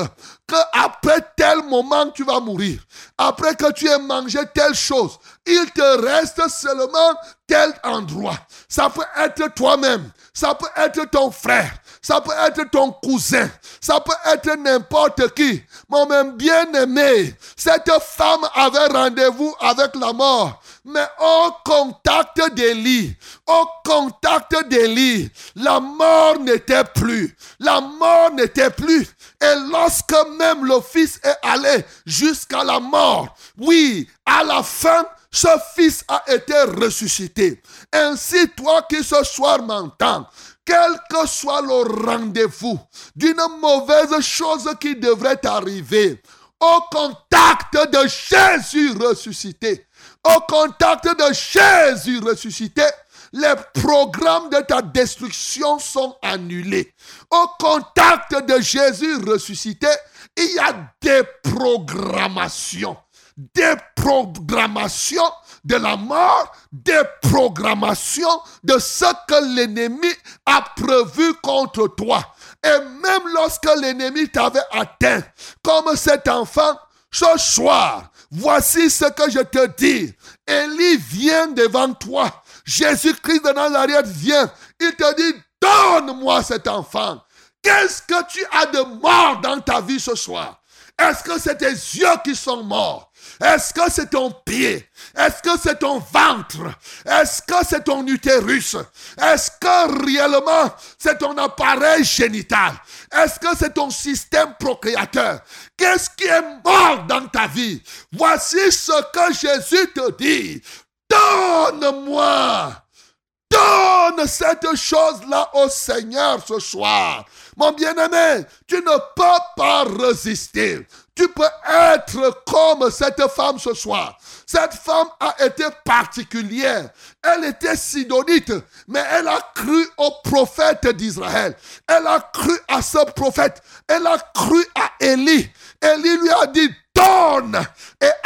après tel moment tu vas mourir. Après que tu aies mangé telle chose, il te reste seulement tel endroit. Ça peut être toi-même, ça peut être ton frère, ça peut être ton cousin, ça peut être n'importe qui. Mon bien-aimé, cette femme avait rendez-vous avec la mort. Mais au contact d'Élie, au contact d'Élie, la mort n'était plus. La mort n'était plus. Et lorsque même le Fils est allé jusqu'à la mort, oui, à la fin, ce Fils a été ressuscité. Ainsi, toi qui ce soir m'entends, quel que soit le rendez-vous d'une mauvaise chose qui devrait arriver, au contact de Jésus ressuscité, au contact de Jésus ressuscité, les programmes de ta destruction sont annulés. Au contact de Jésus ressuscité, il y a des programmations. Des programmations de la mort, des programmations de ce que l'ennemi a prévu contre toi. Et même lorsque l'ennemi t'avait atteint, comme cet enfant, ce soir, voici ce que je te dis. Élie vient devant toi Jésus-Christ de Nazareth vient. Il te dit, donne-moi cet enfant. Qu'est-ce que tu as de mort dans ta vie ce soir? Est-ce que c'est tes yeux qui sont morts? Est-ce que c'est ton pied? Est-ce que c'est ton ventre? Est-ce que c'est ton utérus? Est-ce que réellement c'est ton appareil génital? Est-ce que c'est ton système procréateur? Qu'est-ce qui est mort dans ta vie? Voici ce que Jésus te dit. Donne-moi. Donne cette chose-là au Seigneur ce soir. Mon bien-aimé, tu ne peux pas résister. Tu peux être comme cette femme ce soir. Cette femme a été particulière. Elle était sidonite, mais elle a cru au prophète d'Israël. Elle a cru à ce prophète. Elle a cru à Élie. Élie lui a dit, donne.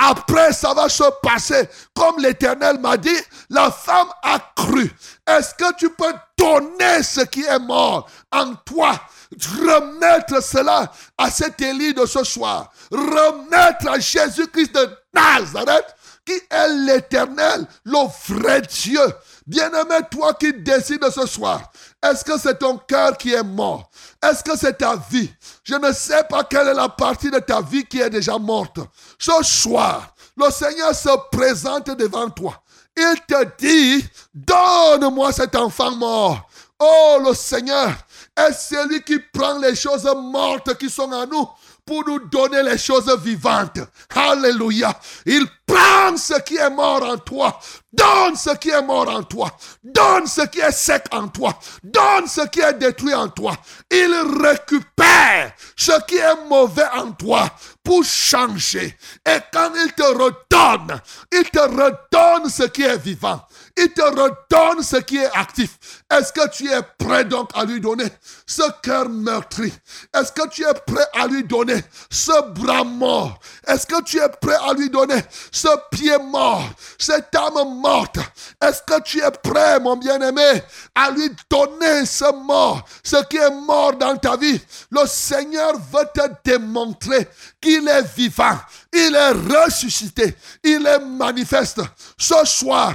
Après, ça va se passer. Comme l'Éternel m'a dit, la femme a cru. Est-ce que tu peux donner ce qui est mort en toi? Remettre cela à cet Élie de ce soir. Remettre à Jésus-Christ de Nazareth, qui est l'Éternel, le vrai Dieu. Bien-aimé, toi qui décides ce soir, est-ce que c'est ton cœur qui est mort? Est-ce que c'est ta vie? Je ne sais pas quelle est la partie de ta vie qui est déjà morte. Ce soir, le Seigneur se présente devant toi. Il te dit, donne-moi cet enfant mort. Oh, le Seigneur est celui qui prend les choses mortes qui sont en nous pour nous donner les choses vivantes. Alléluia. Il Prends ce qui est mort en toi. Donne ce qui est mort en toi. Donne ce qui est sec en toi. Donne ce qui est détruit en toi. Il récupère ce qui est mauvais en toi pour changer. Et quand il te redonne, il te redonne ce qui est vivant. Il te redonne ce qui est actif. Est-ce que tu es prêt donc à lui donner ce cœur meurtri? Est-ce que tu es prêt à lui donner ce bras mort? Est-ce que tu es prêt à lui donner ce pied mort, cette âme morte. Est-ce que tu es prêt, mon bien-aimé, à lui donner ce mort, ce qui est mort dans ta vie? Le Seigneur veut te démontrer qu'il est vivant, il est ressuscité, il est manifeste. Ce soir,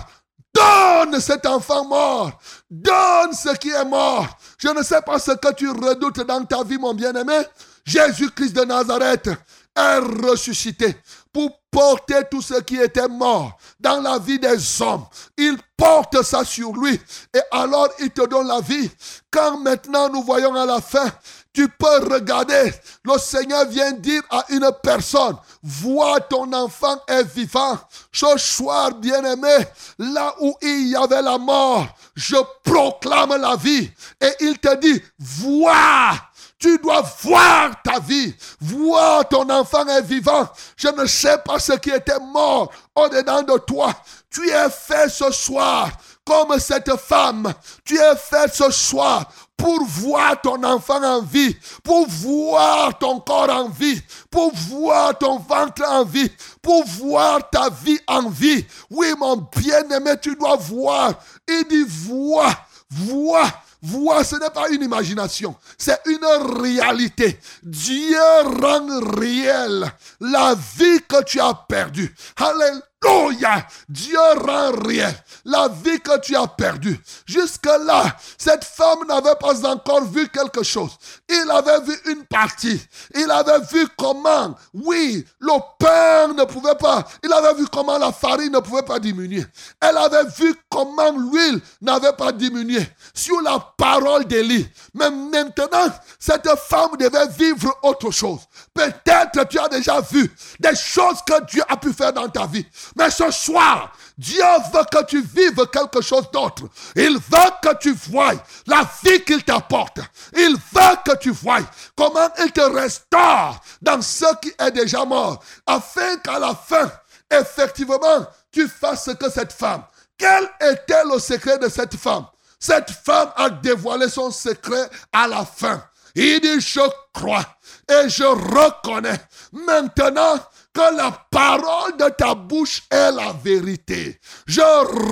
Donne cet enfant mort. Donne ce qui est mort. Je ne sais pas ce que tu redoutes dans ta vie, mon bien-aimé. Jésus-Christ de Nazareth est ressuscité pour porter tout ce qui était mort dans la vie des hommes. Il porte ça sur lui et alors il te donne la vie. Quand maintenant nous voyons à la fin tu peux regarder. Le Seigneur vient dire à une personne, vois ton enfant est vivant. Ce soir, bien-aimé, là où il y avait la mort, je proclame la vie. Et il te dit, vois. Tu dois voir ta vie. Voir ton enfant est vivant. Je ne sais pas ce qui était mort au-dedans de toi. Tu es fait ce soir comme cette femme. Tu es fait ce soir pour voir ton enfant en vie, pour voir ton corps en vie, pour voir ton ventre en vie, pour voir ta vie en vie. Oui, mon bien-aimé, tu dois voir. Il dit vois, vois. Vois, ce n'est pas une imagination, c'est une réalité. Dieu rend réel la vie que tu as perdue. Alléluia. Alléluia. Dieu rend réel la vie que tu as perdue. Jusque-là, cette femme n'avait pas encore vu quelque chose. Il avait vu une partie. Il avait vu comment, oui, le pain ne pouvait pas. Il avait vu comment la farine ne pouvait pas diminuer. Elle avait vu comment l'huile n'avait pas diminué sur la parole d'Élie. Mais maintenant, cette femme devait vivre autre chose. Peut-être tu as déjà vu des choses que Dieu a pu faire dans ta vie. Mais ce soir, Dieu veut que tu vives quelque chose d'autre. Il veut que tu voies la vie qu'il t'apporte. Il veut que tu voies comment il te restaure dans ce qui est déjà mort. Afin qu'à la fin, effectivement, tu fasses ce que cette femme. Quel était le secret de cette femme? Cette femme a dévoilé son secret à la fin. Il dit, je crois et je reconnais. Maintenant, que la parole de ta bouche est la vérité. Je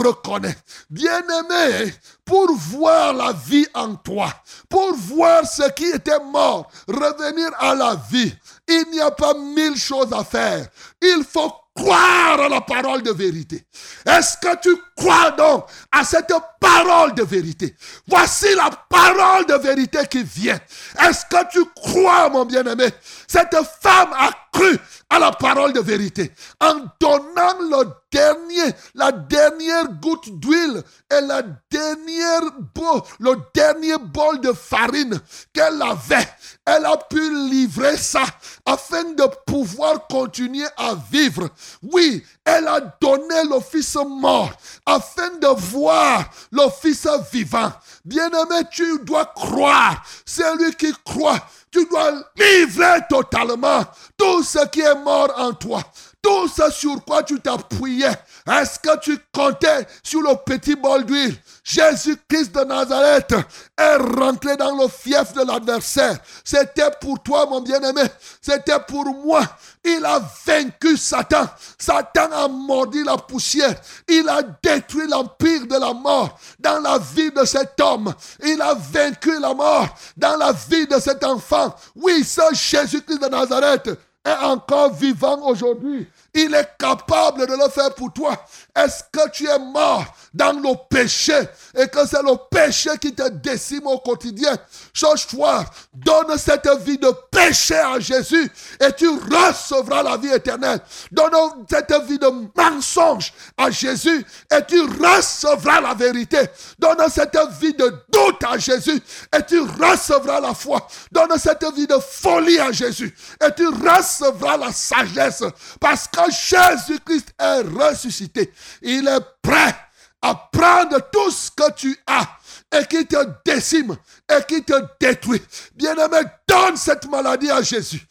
reconnais. Bien-aimé, pour voir la vie en toi, pour voir ce qui était mort, revenir à la vie, il n'y a pas mille choses à faire. Il faut croire à la parole de vérité. Est-ce que tu crois donc à cette parole de vérité Voici la parole de vérité qui vient. Est-ce que tu crois, mon bien-aimé? Cette femme a cru à la parole de vérité en donnant le dernier, la dernière goutte d'huile et la dernière le dernier bol de farine qu'elle avait. Elle a pu livrer ça afin de pouvoir continuer à vivre. Oui, elle a donné le fils mort afin de voir le fils vivant. Bien-aimé, tu dois croire. C'est lui qui croit. Tu dois livrer totalement tout ce qui est mort en toi. Tout ce sur quoi tu t'appuyais? Est-ce que tu comptais sur le petit bol d'huile? Jésus-Christ de Nazareth est rentré dans le fief de l'adversaire. C'était pour toi, mon bien-aimé. C'était pour moi. Il a vaincu Satan. Satan a mordu la poussière. Il a détruit l'empire de la mort dans la vie de cet homme. Il a vaincu la mort dans la vie de cet enfant. Oui, ce Jésus-Christ de Nazareth est encore vivant aujourd'hui. Il est capable de le faire pour toi. Est-ce que tu es mort dans le péché et que c'est le péché qui te décime au quotidien, soir, donne cette vie de péché à Jésus et tu recevras la vie éternelle. Donne cette vie de mensonge à Jésus et tu recevras la vérité. Donne cette vie de doute à Jésus et tu recevras la foi. Donne cette vie de folie à Jésus et tu recevras la sagesse parce que Jésus-Christ est ressuscité. Il est prêt à prendre tout ce que tu as et qui te décime et qui te détruit. Bien-aimé, donne cette maladie à Jésus.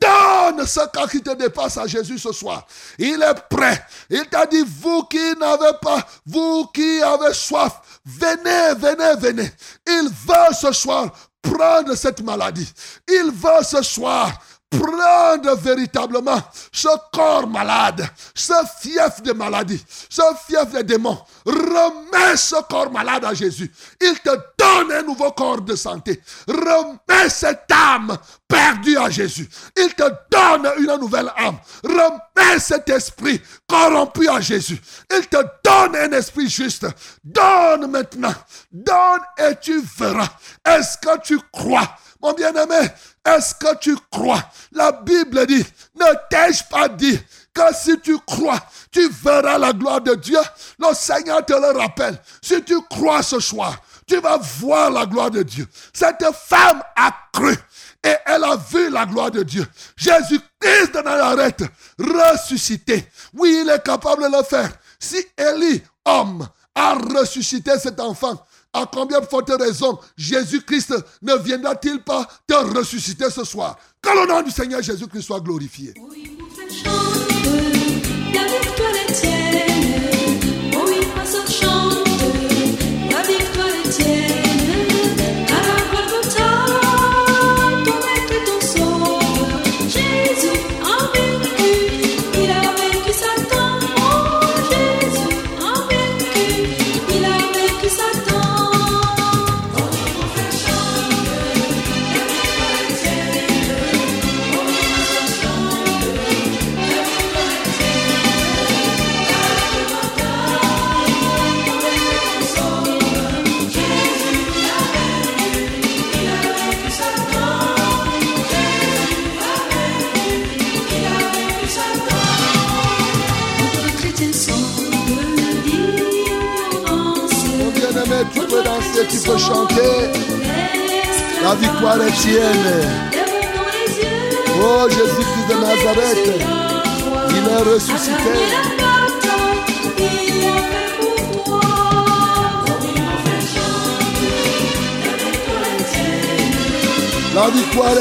Donne ce cas qui te dépasse à Jésus ce soir. Il est prêt. Il t'a dit, vous qui n'avez pas, vous qui avez soif, venez, venez, venez. Il veut ce soir prendre cette maladie. Il veut ce soir prendre véritablement ce corps malade, ce fief de maladie, ce fief de démons. Remets ce corps malade à Jésus. Il te donne un nouveau corps de santé. Remets cette âme perdue à Jésus. Il te donne une nouvelle âme. Remets cet esprit corrompu à Jésus. Il te donne un esprit juste. Donne maintenant. Donne et tu verras. Est-ce que tu crois? Mon bien-aimé, est-ce que tu crois? La Bible dit, ne t'ai-je pas dit que si tu crois, tu verras la gloire de Dieu? Le Seigneur te le rappelle. Si tu crois ce soir, tu vas voir la gloire de Dieu. Cette femme a cru et elle a vu la gloire de Dieu. Jésus-Christ de Nazareth, ressuscité. Oui, il est capable de le faire. Si Élie, homme, a ressuscité cet enfant, à combien de fortes raisons Jésus-Christ ne viendra-t-il pas te ressusciter ce soir? Que le nom du Seigneur Jésus-Christ soit glorifié.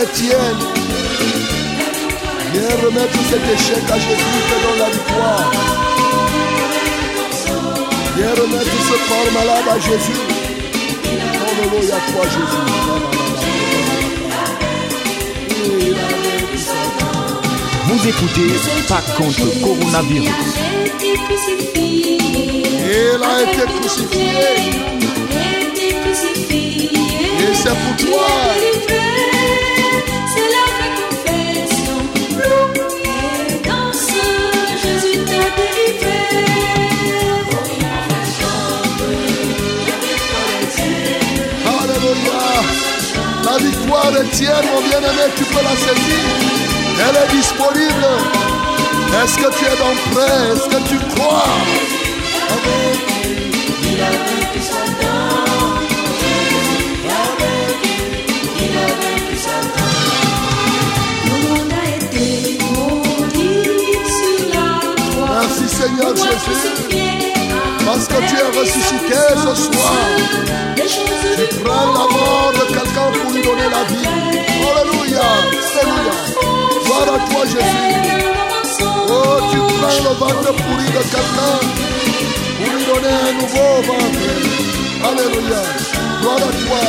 Tienne.
Viens remettre cet échec à Jésus te donne la victoire. Viens remettre ce corps malade à Jésus. Alléluia, toi Jésus.
Vous écoutez Pas contre coronavirus.
Il a été crucifié. Et c'est pour toi.
C'est la confession. Et dans ce Jésus t'a délivré.
Alléluia. La victoire est tienne, mon bien-aimé. Tu peux la saisir. Elle est disponible. Est-ce que tu es donc prêt? Est-ce que tu crois? Amen. Seigneur Jésus. Parce que tu es ressuscité ce soir. Tu prends la mort de quelqu'un pour lui donner la vie. Alléluia. Alléluia. Gloire à toi Jésus. Oh, tu prends le ventre pourri de quelqu'un pour lui donner un nouveau ventre. Alléluia. Gloire à toi.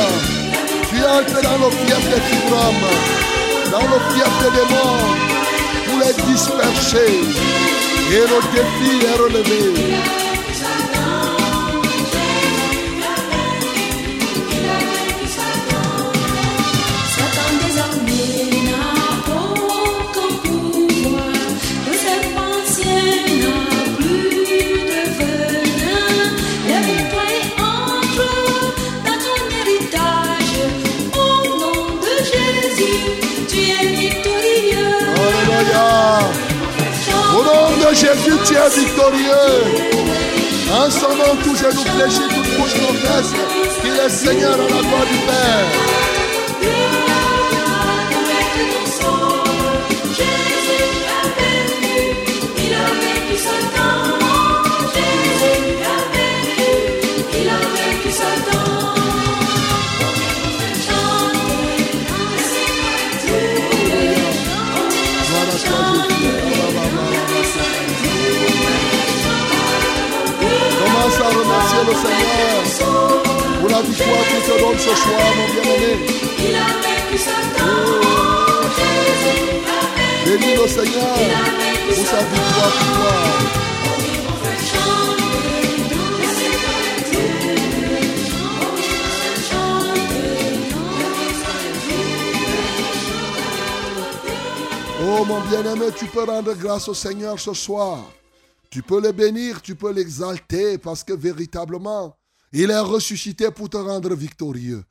Tu entres dans le fief des fibromes, dans le fief des démons, pour les disperser. Et le défi est relevé.
Satan
Tu es victorieux. En son nom, tout genou fléchit, toute bouche confesse qu'il est Seigneur dans la gloire du Père. Le Seigneur pour la victoire qu'il te donne ce soir, mon bien-aimé. Bénis le Seigneur pour sa victoire pour toi. Oh mon bien-aimé, tu peux rendre grâce au Seigneur ce soir. Tu peux le bénir, tu peux l'exalter parce que véritablement, il est ressuscité pour te rendre victorieux.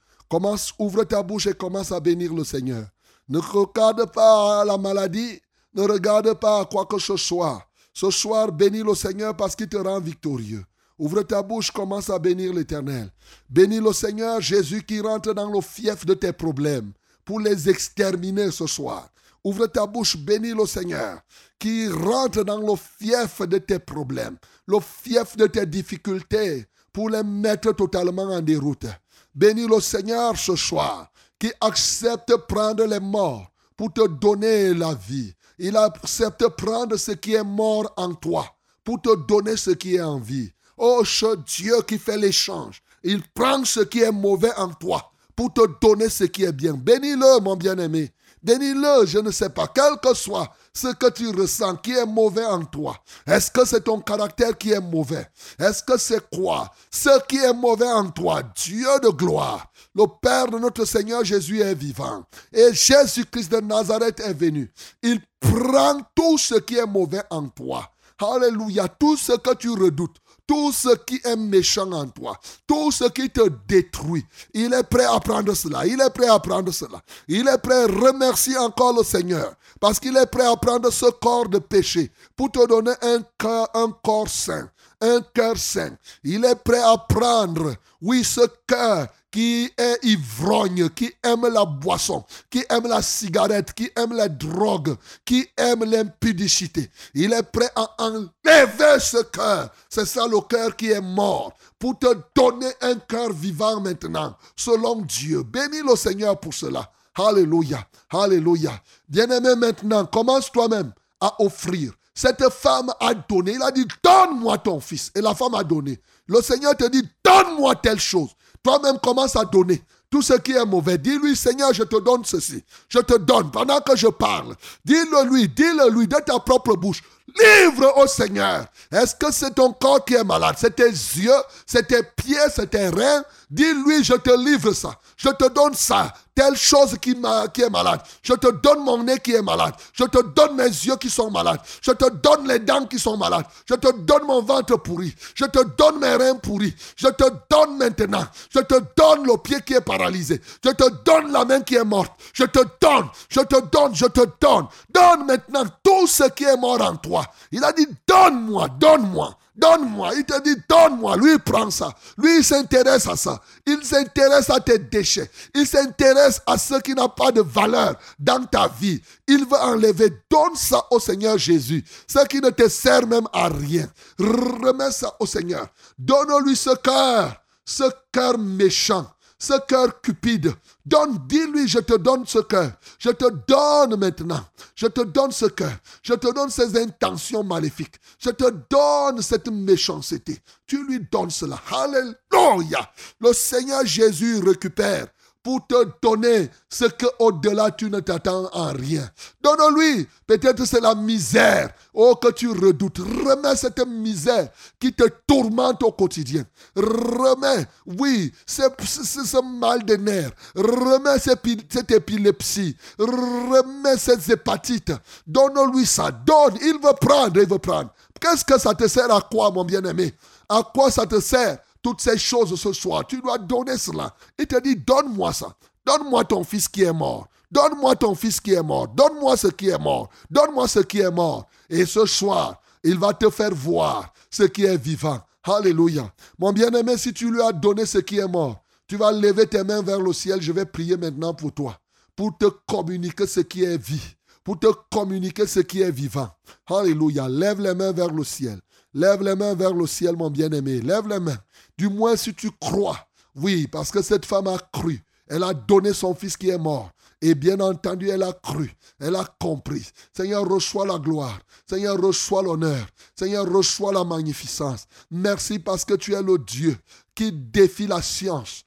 Ouvre ta bouche et commence à bénir le Seigneur. Ne regarde pas la maladie, ne regarde pas quoi que ce soit. Ce soir, bénis le Seigneur parce qu'il te rend victorieux. Ouvre ta bouche, commence à bénir l'Éternel. Bénis le Seigneur Jésus qui rentre dans le fief de tes problèmes pour les exterminer ce soir. Ouvre ta bouche, bénis le Seigneur qui rentre dans le fief de tes problèmes, le fief de tes difficultés pour les mettre totalement en déroute. Bénis le Seigneur ce soir qui accepte prendre les morts pour te donner la vie. Il accepte prendre ce qui est mort en toi pour te donner ce qui est en vie. Oh, ce Dieu qui fait l'échange, il prend ce qui est mauvais en toi pour te donner ce qui est bien. Bénis-le, mon bien-aimé. Bénis-le, je ne sais pas, quel que soit ce que tu ressens qui est mauvais en toi. Est-ce que c'est ton caractère qui est mauvais? Est-ce que c'est quoi Ce qui est mauvais en toi, Dieu de gloire, le Père de notre Seigneur Jésus est vivant. Et Jésus-Christ de Nazareth est venu. Il prend tout ce qui est mauvais en toi. Alléluia, tout ce que tu redoutes, tout ce qui est méchant en toi, tout ce qui te détruit, il est prêt à prendre cela. Il est prêt à prendre cela. Il est prêt à remercier encore le Seigneur parce qu'il est prêt à prendre ce corps de péché pour te donner un, cœur, un corps saint, un cœur saint. Il est prêt à prendre, oui, ce cœur qui est ivrogne, qui aime la boisson, qui aime la cigarette, qui aime la drogue, qui aime l'impudicité. Il est prêt à enlever ce cœur. C'est ça le cœur qui est mort pour te donner un cœur vivant maintenant, selon Dieu. Bénis le Seigneur pour cela. Alléluia. Alléluia. Bien-aimé maintenant, commence toi-même à offrir. Cette femme a donné. Il a dit, donne-moi ton fils. Et la femme a donné. Le Seigneur te dit, donne-moi telle chose. Toi-même commence à donner tout ce qui est mauvais. Dis-lui, Seigneur, je te donne ceci. Je te donne pendant que je parle. Dis-le lui, dis-le lui de ta propre bouche. Livre au Seigneur. Est-ce que c'est ton corps qui est malade? C'est tes yeux, c'est tes pieds, c'est tes reins? Dis-lui, je te livre ça. Je te donne ça. Telle chose qui, est malade. Je te donne mon nez qui est malade. Je te donne mes yeux qui sont malades. Je te donne les dents qui sont malades. Je te donne mon ventre pourri. Je te donne mes reins pourris. Je te donne maintenant. Je te donne le pied qui est paralysé. Je te donne la main qui est morte. Je te donne. Je te donne. Je te donne. Donne maintenant tout ce qui est mort en toi. Il a dit, donne-moi, donne-moi. Donne-moi. Il te dit, donne-moi. Lui, il prend ça. Lui, il s'intéresse à ça. Il s'intéresse à tes déchets. Il s'intéresse à ce qui n'a pas de valeur dans ta vie. Il veut enlever. Donne ça au Seigneur Jésus. Ce qui ne te sert même à rien. Remets ça au Seigneur. Donne-lui ce cœur. Ce cœur méchant. Ce cœur cupide. Donne, dis-lui, je te donne ce cœur. Je te donne maintenant. Je te donne ce cœur. Je te donne ces intentions maléfiques. Je te donne cette méchanceté. Tu lui donnes cela. Alléluia. Le Seigneur Jésus récupère pour te donner ce que au-delà tu ne t'attends en rien. Donne-lui. Peut-être c'est la misère. Oh, que tu redoutes. Remets cette misère qui te tourmente au quotidien. Remets, oui, ce, ce, ce mal de nerfs. Remets cette épilepsie. Remets cette hépatite. Donne-lui ça. Donne. Il veut prendre. Il veut prendre. Qu'est-ce que ça te sert? À quoi, mon bien-aimé? À quoi ça te sert? Toutes ces choses ce soir. Tu dois donner cela. Il te dit, donne-moi ça. Donne-moi ton fils qui est mort. Donne-moi ton fils qui est mort. Donne-moi ce qui est mort. Donne-moi ce qui est mort. Et ce soir, Il va te faire voir ce qui est vivant. Alléluia. Mon bien-aimé, si tu lui as donné ce qui est mort, tu vas lever tes mains vers le ciel. Je vais prier maintenant pour toi, pour te communiquer ce qui est vie, pour te communiquer ce qui est vivant. Alléluia. Lève les mains vers le ciel. Lève les mains vers le ciel, mon bien-aimé. Lève les mains. Du moins si tu crois. Oui, parce que cette femme a cru. Elle a donné son fils qui est mort. Et bien entendu, elle a cru, elle a compris. Seigneur, reçois la gloire. Seigneur, reçois l'honneur. Seigneur, reçois la magnificence. Merci parce que tu es le Dieu qui défie la science.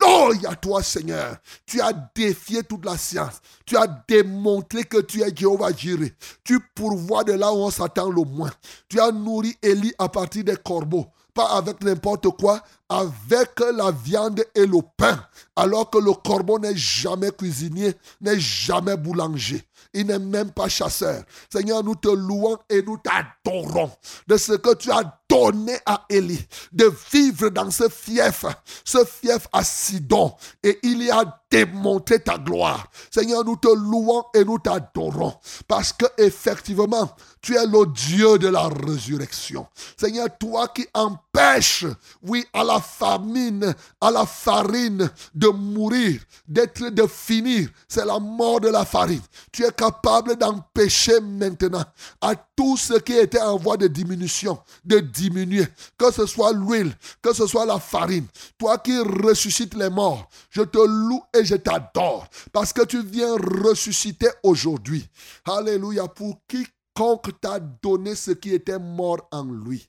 Alléluia, toi, Seigneur. Tu as défié toute la science. Tu as démontré que tu es Jéhovah Jireh. Tu pourvois de là où on s'attend le moins. Tu as nourri Élie à partir des corbeaux pas avec n'importe quoi, avec la viande et le pain, alors que le corbeau n'est jamais cuisinier, n'est jamais boulanger. Il n'est même pas chasseur. Seigneur, nous te louons et nous t'adorons de ce que tu as donné à Élie, de vivre dans ce fief, ce fief à Sidon. Et il y a démontré ta gloire. Seigneur, nous te louons et nous t'adorons parce que effectivement, tu es le Dieu de la résurrection. Seigneur, toi qui empêches, oui, à la famine, à la farine de mourir, d'être, de finir, c'est la mort de la farine. Tu es capable d'empêcher maintenant à tout ce qui était en voie de diminution, de diminuer. Que ce soit l'huile, que ce soit la farine. Toi qui ressuscites les morts, je te loue et je t'adore parce que tu viens ressusciter aujourd'hui. Alléluia. Pour quiconque t'a donné ce qui était mort en lui.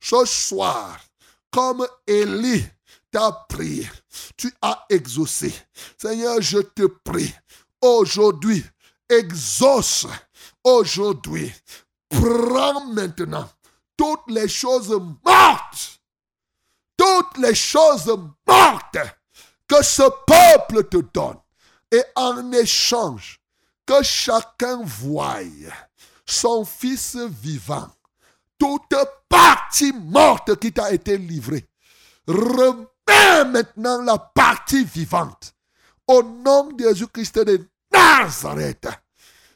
Ce soir, comme Élie t'a prié, tu as exaucé. Seigneur, je te prie, aujourd'hui, exauce. Aujourd'hui, prends maintenant toutes les choses mortes, toutes les choses mortes que ce peuple te donne. Et en échange, que chacun voie son fils vivant, toute partie morte qui t'a été livrée. Remets maintenant la partie vivante. Au nom de Jésus-Christ de Nazareth,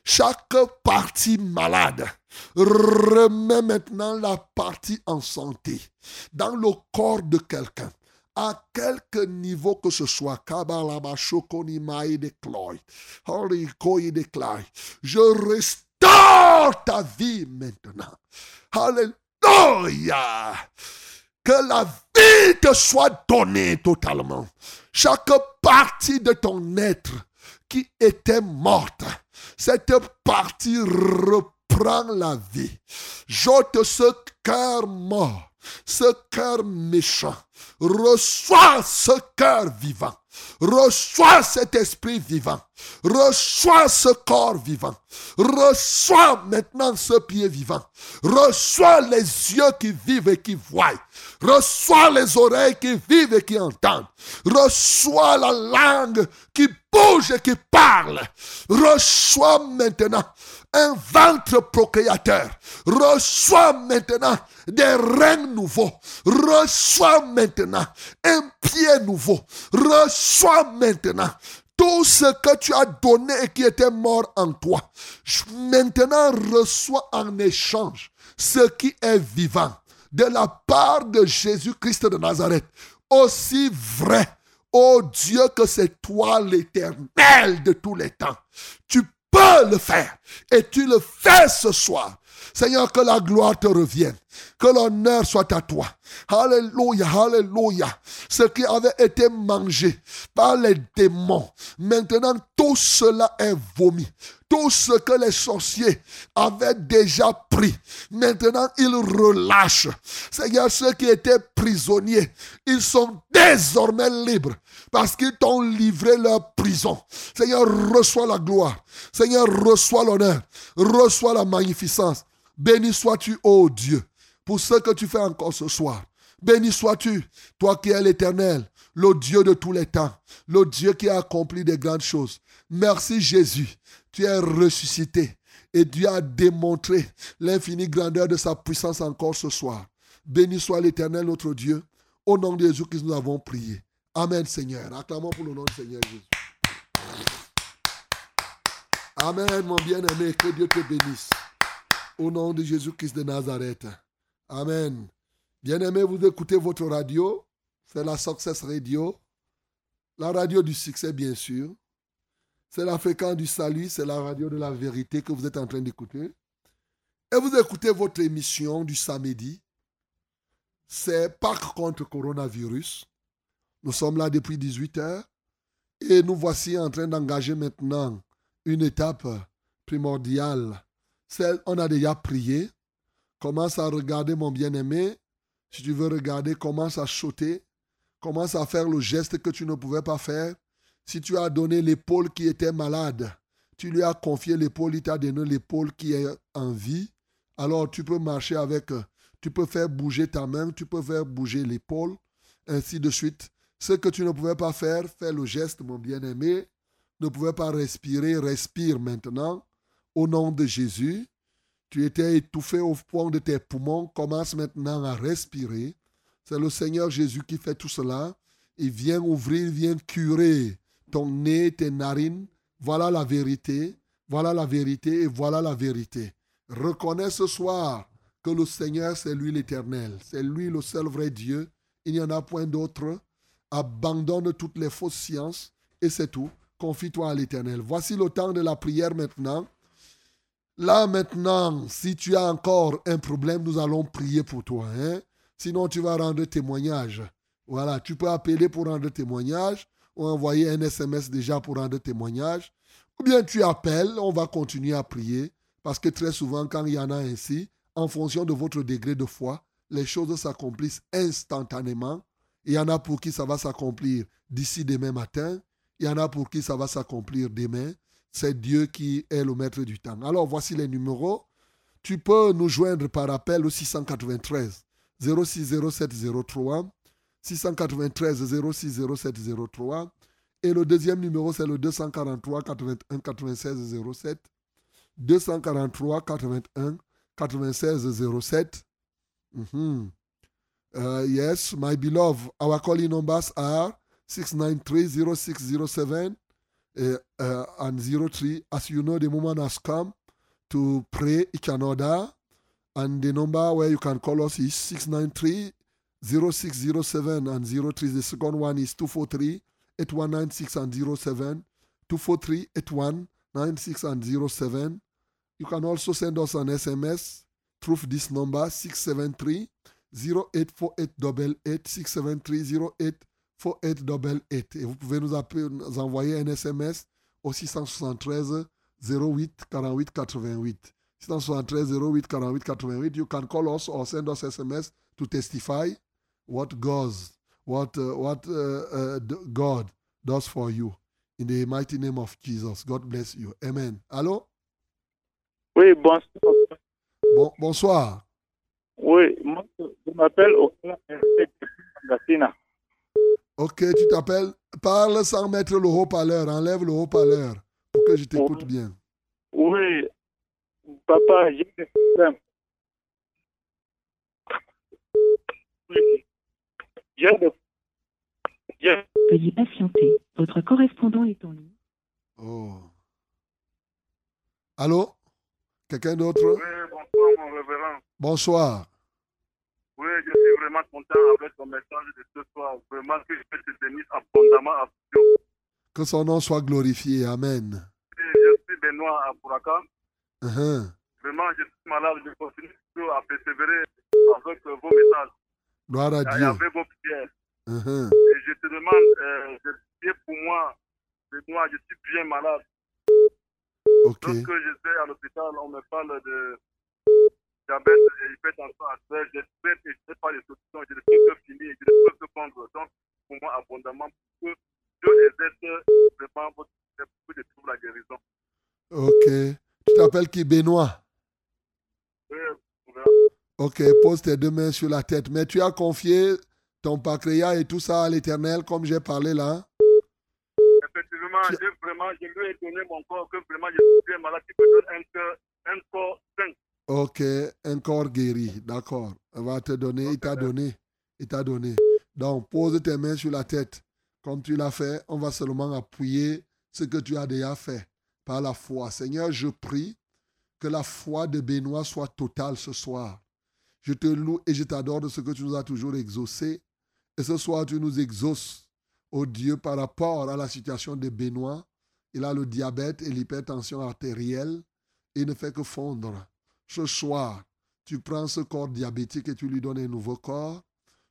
chaque partie malade, remets maintenant la partie en santé dans le corps de quelqu'un à quelque niveau que ce soit, je restaure ta vie maintenant. Alléluia. Que la vie te soit donnée totalement. Chaque partie de ton être qui était morte, cette partie reprend la vie. J'ôte ce cœur mort, ce cœur méchant. Reçois ce cœur vivant. Reçois cet esprit vivant. Reçois ce corps vivant. Reçois maintenant ce pied vivant. Reçois les yeux qui vivent et qui voient. Reçois les oreilles qui vivent et qui entendent. Reçois la langue qui bouge et qui parle. Reçois maintenant un ventre procréateur. Reçois maintenant des reins nouveaux. Reçois maintenant un pied nouveau. Reçois maintenant tout ce que tu as donné et qui était mort en toi. Maintenant, reçois en échange ce qui est vivant de la part de Jésus-Christ de Nazareth. Aussi vrai, ô Dieu, que c'est toi l'éternel de tous les temps. Tu peux le faire et tu le fais ce soir. Seigneur, que la gloire te revienne. Que l'honneur soit à toi. Alléluia, alléluia. Ce qui avait été mangé par les démons, maintenant tout cela est vomi. Tout ce que les sorciers avaient déjà pris, maintenant ils relâchent. Seigneur, ceux qui étaient prisonniers, ils sont désormais libres parce qu'ils t'ont livré leur prison. Seigneur, reçois la gloire. Seigneur, reçois l'honneur. Reçois la magnificence. Béni sois-tu, ô Dieu, pour ce que tu fais encore ce soir. Béni sois-tu, toi qui es l'éternel, le Dieu de tous les temps, le Dieu qui a accompli des grandes choses. Merci Jésus, tu es ressuscité et Dieu a démontré l'infinie grandeur de sa puissance encore ce soir. Béni soit l'éternel notre Dieu. Au nom de Jésus que nous avons prié. Amen Seigneur. Acclamons pour le nom du Seigneur Jésus. Amen mon bien-aimé, que Dieu te bénisse. Au nom de Jésus-Christ de Nazareth. Amen. Bien-aimés, vous écoutez votre radio. C'est la Success Radio. La radio du succès, bien sûr. C'est la fréquence du salut, c'est la radio de la vérité que vous êtes en train d'écouter. Et vous écoutez votre émission du samedi. C'est Pâques contre coronavirus. Nous sommes là depuis 18 heures. Et nous voici en train d'engager maintenant une étape primordiale. Celle, on a déjà prié. Commence à regarder mon bien-aimé. Si tu veux regarder, commence à sauter. Commence à faire le geste que tu ne pouvais pas faire. Si tu as donné l'épaule qui était malade, tu lui as confié l'épaule, il t'a donné l'épaule qui est en vie. Alors tu peux marcher avec, tu peux faire bouger ta main, tu peux faire bouger l'épaule, ainsi de suite. Ce que tu ne pouvais pas faire, fais le geste, mon bien-aimé. Ne pouvais pas respirer, respire maintenant. Au nom de Jésus, tu étais étouffé au fond de tes poumons, commence maintenant à respirer. C'est le Seigneur Jésus qui fait tout cela. Il vient ouvrir, il vient curer ton nez, tes narines. Voilà la vérité. Voilà la vérité et voilà la vérité. Reconnais ce soir que le Seigneur, c'est lui l'éternel. C'est lui le seul vrai Dieu. Il n'y en a point d'autre. Abandonne toutes les fausses sciences et c'est tout. Confie-toi à l'éternel. Voici le temps de la prière maintenant. Là maintenant, si tu as encore un problème, nous allons prier pour toi. Hein? Sinon, tu vas rendre témoignage. Voilà, tu peux appeler pour rendre témoignage ou envoyer un SMS déjà pour rendre témoignage. Ou bien tu appelles, on va continuer à prier. Parce que très souvent, quand il y en a ainsi, en fonction de votre degré de foi, les choses s'accomplissent instantanément. Il y en a pour qui ça va s'accomplir d'ici demain matin. Il y en a pour qui ça va s'accomplir demain. C'est Dieu qui est le maître du temps. Alors voici les numéros. Tu peux nous joindre par appel au 693 060703 693 060703 et le deuxième numéro c'est le 243 81 96 07 243 81 96 07 Mhm. Uh, yes, my beloved, our calling numbers are 693-0607 uh, and 03. As you know, the moment has come to pray each another. And the number where you can call us is 693-0607 and 03. The second one is 243-8196 and 07. 243-8196 and 07. You can also send us an SMS through this number 673 0848 673 0848 Et vous pouvez nous, appeler, nous envoyer un SMS au 673 08 48 88. 673 08 48 88. You can call us or send us SMS to testify what goes, what, uh, what uh, uh, God does for you. In the mighty name of Jesus. God bless you. Amen. Allô?
Oui, bonsoir.
Bon, bonsoir.
Oui, moi, je m'appelle Okala Gassina.
Ok, tu t'appelles. Parle sans mettre le haut-parleur. Enlève le haut-parleur pour que je t'écoute bien.
Oui, papa, j'ai des problèmes. Oui. J'ai des
Veuillez patienter. Votre correspondant est en ligne.
Oh. Allô? Quelqu'un d'autre?
Oui, bonsoir, mon révérend.
Bonsoir.
Oui, je suis vraiment content avec ton message de ce soir. Vraiment que je te bénisse abondamment à Dieu.
Que son nom soit glorifié. Amen.
Et Je suis Benoît à Bouraka.
Uh-huh.
Vraiment, je suis malade. Je continue à persévérer avec vos messages
Gloire à
et
Dieu.
avec vos prières.
Uh-huh.
Et je te demande euh, de prier pour moi. Benoît, je suis bien malade.
Ok.
Lorsque j'étais à l'hôpital, on me parle de diabète hypertension que je n'ai pas les solutions. Je ne peux que finir. Je ne peux que prendre. Donc, pour moi, abondamment, pour que Dieu exerce vraiment votre pour que je trouve la guérison.
Ok. Tu t'appelles qui? Benoît?
Oui,
Ok. Pose tes deux mains sur la tête. Mais tu as confié ton pancréas et tout ça à l'éternel, comme j'ai parlé là.
Effectivement, j'ai vraiment, je lui ai donné mon corps, que vraiment je suis malade, qui me donne un cœur, un corps sain.
Ok, un corps guéri, d'accord. On va te donner, il t'a donné, il t'a donné. Donc, pose tes mains sur la tête. Comme tu l'as fait, on va seulement appuyer ce que tu as déjà fait par la foi. Seigneur, je prie Que la foi de Benoît soit totale ce soir. Je te loue et je t'adore de ce que tu nous as toujours exaucé. Et ce soir, tu nous exauces, oh Dieu, par rapport à la situation de Benoît. Il a le diabète et l'hypertension artérielle et il ne fait que fondre. Ce soir, tu prends ce corps diabétique et tu lui donnes un nouveau corps.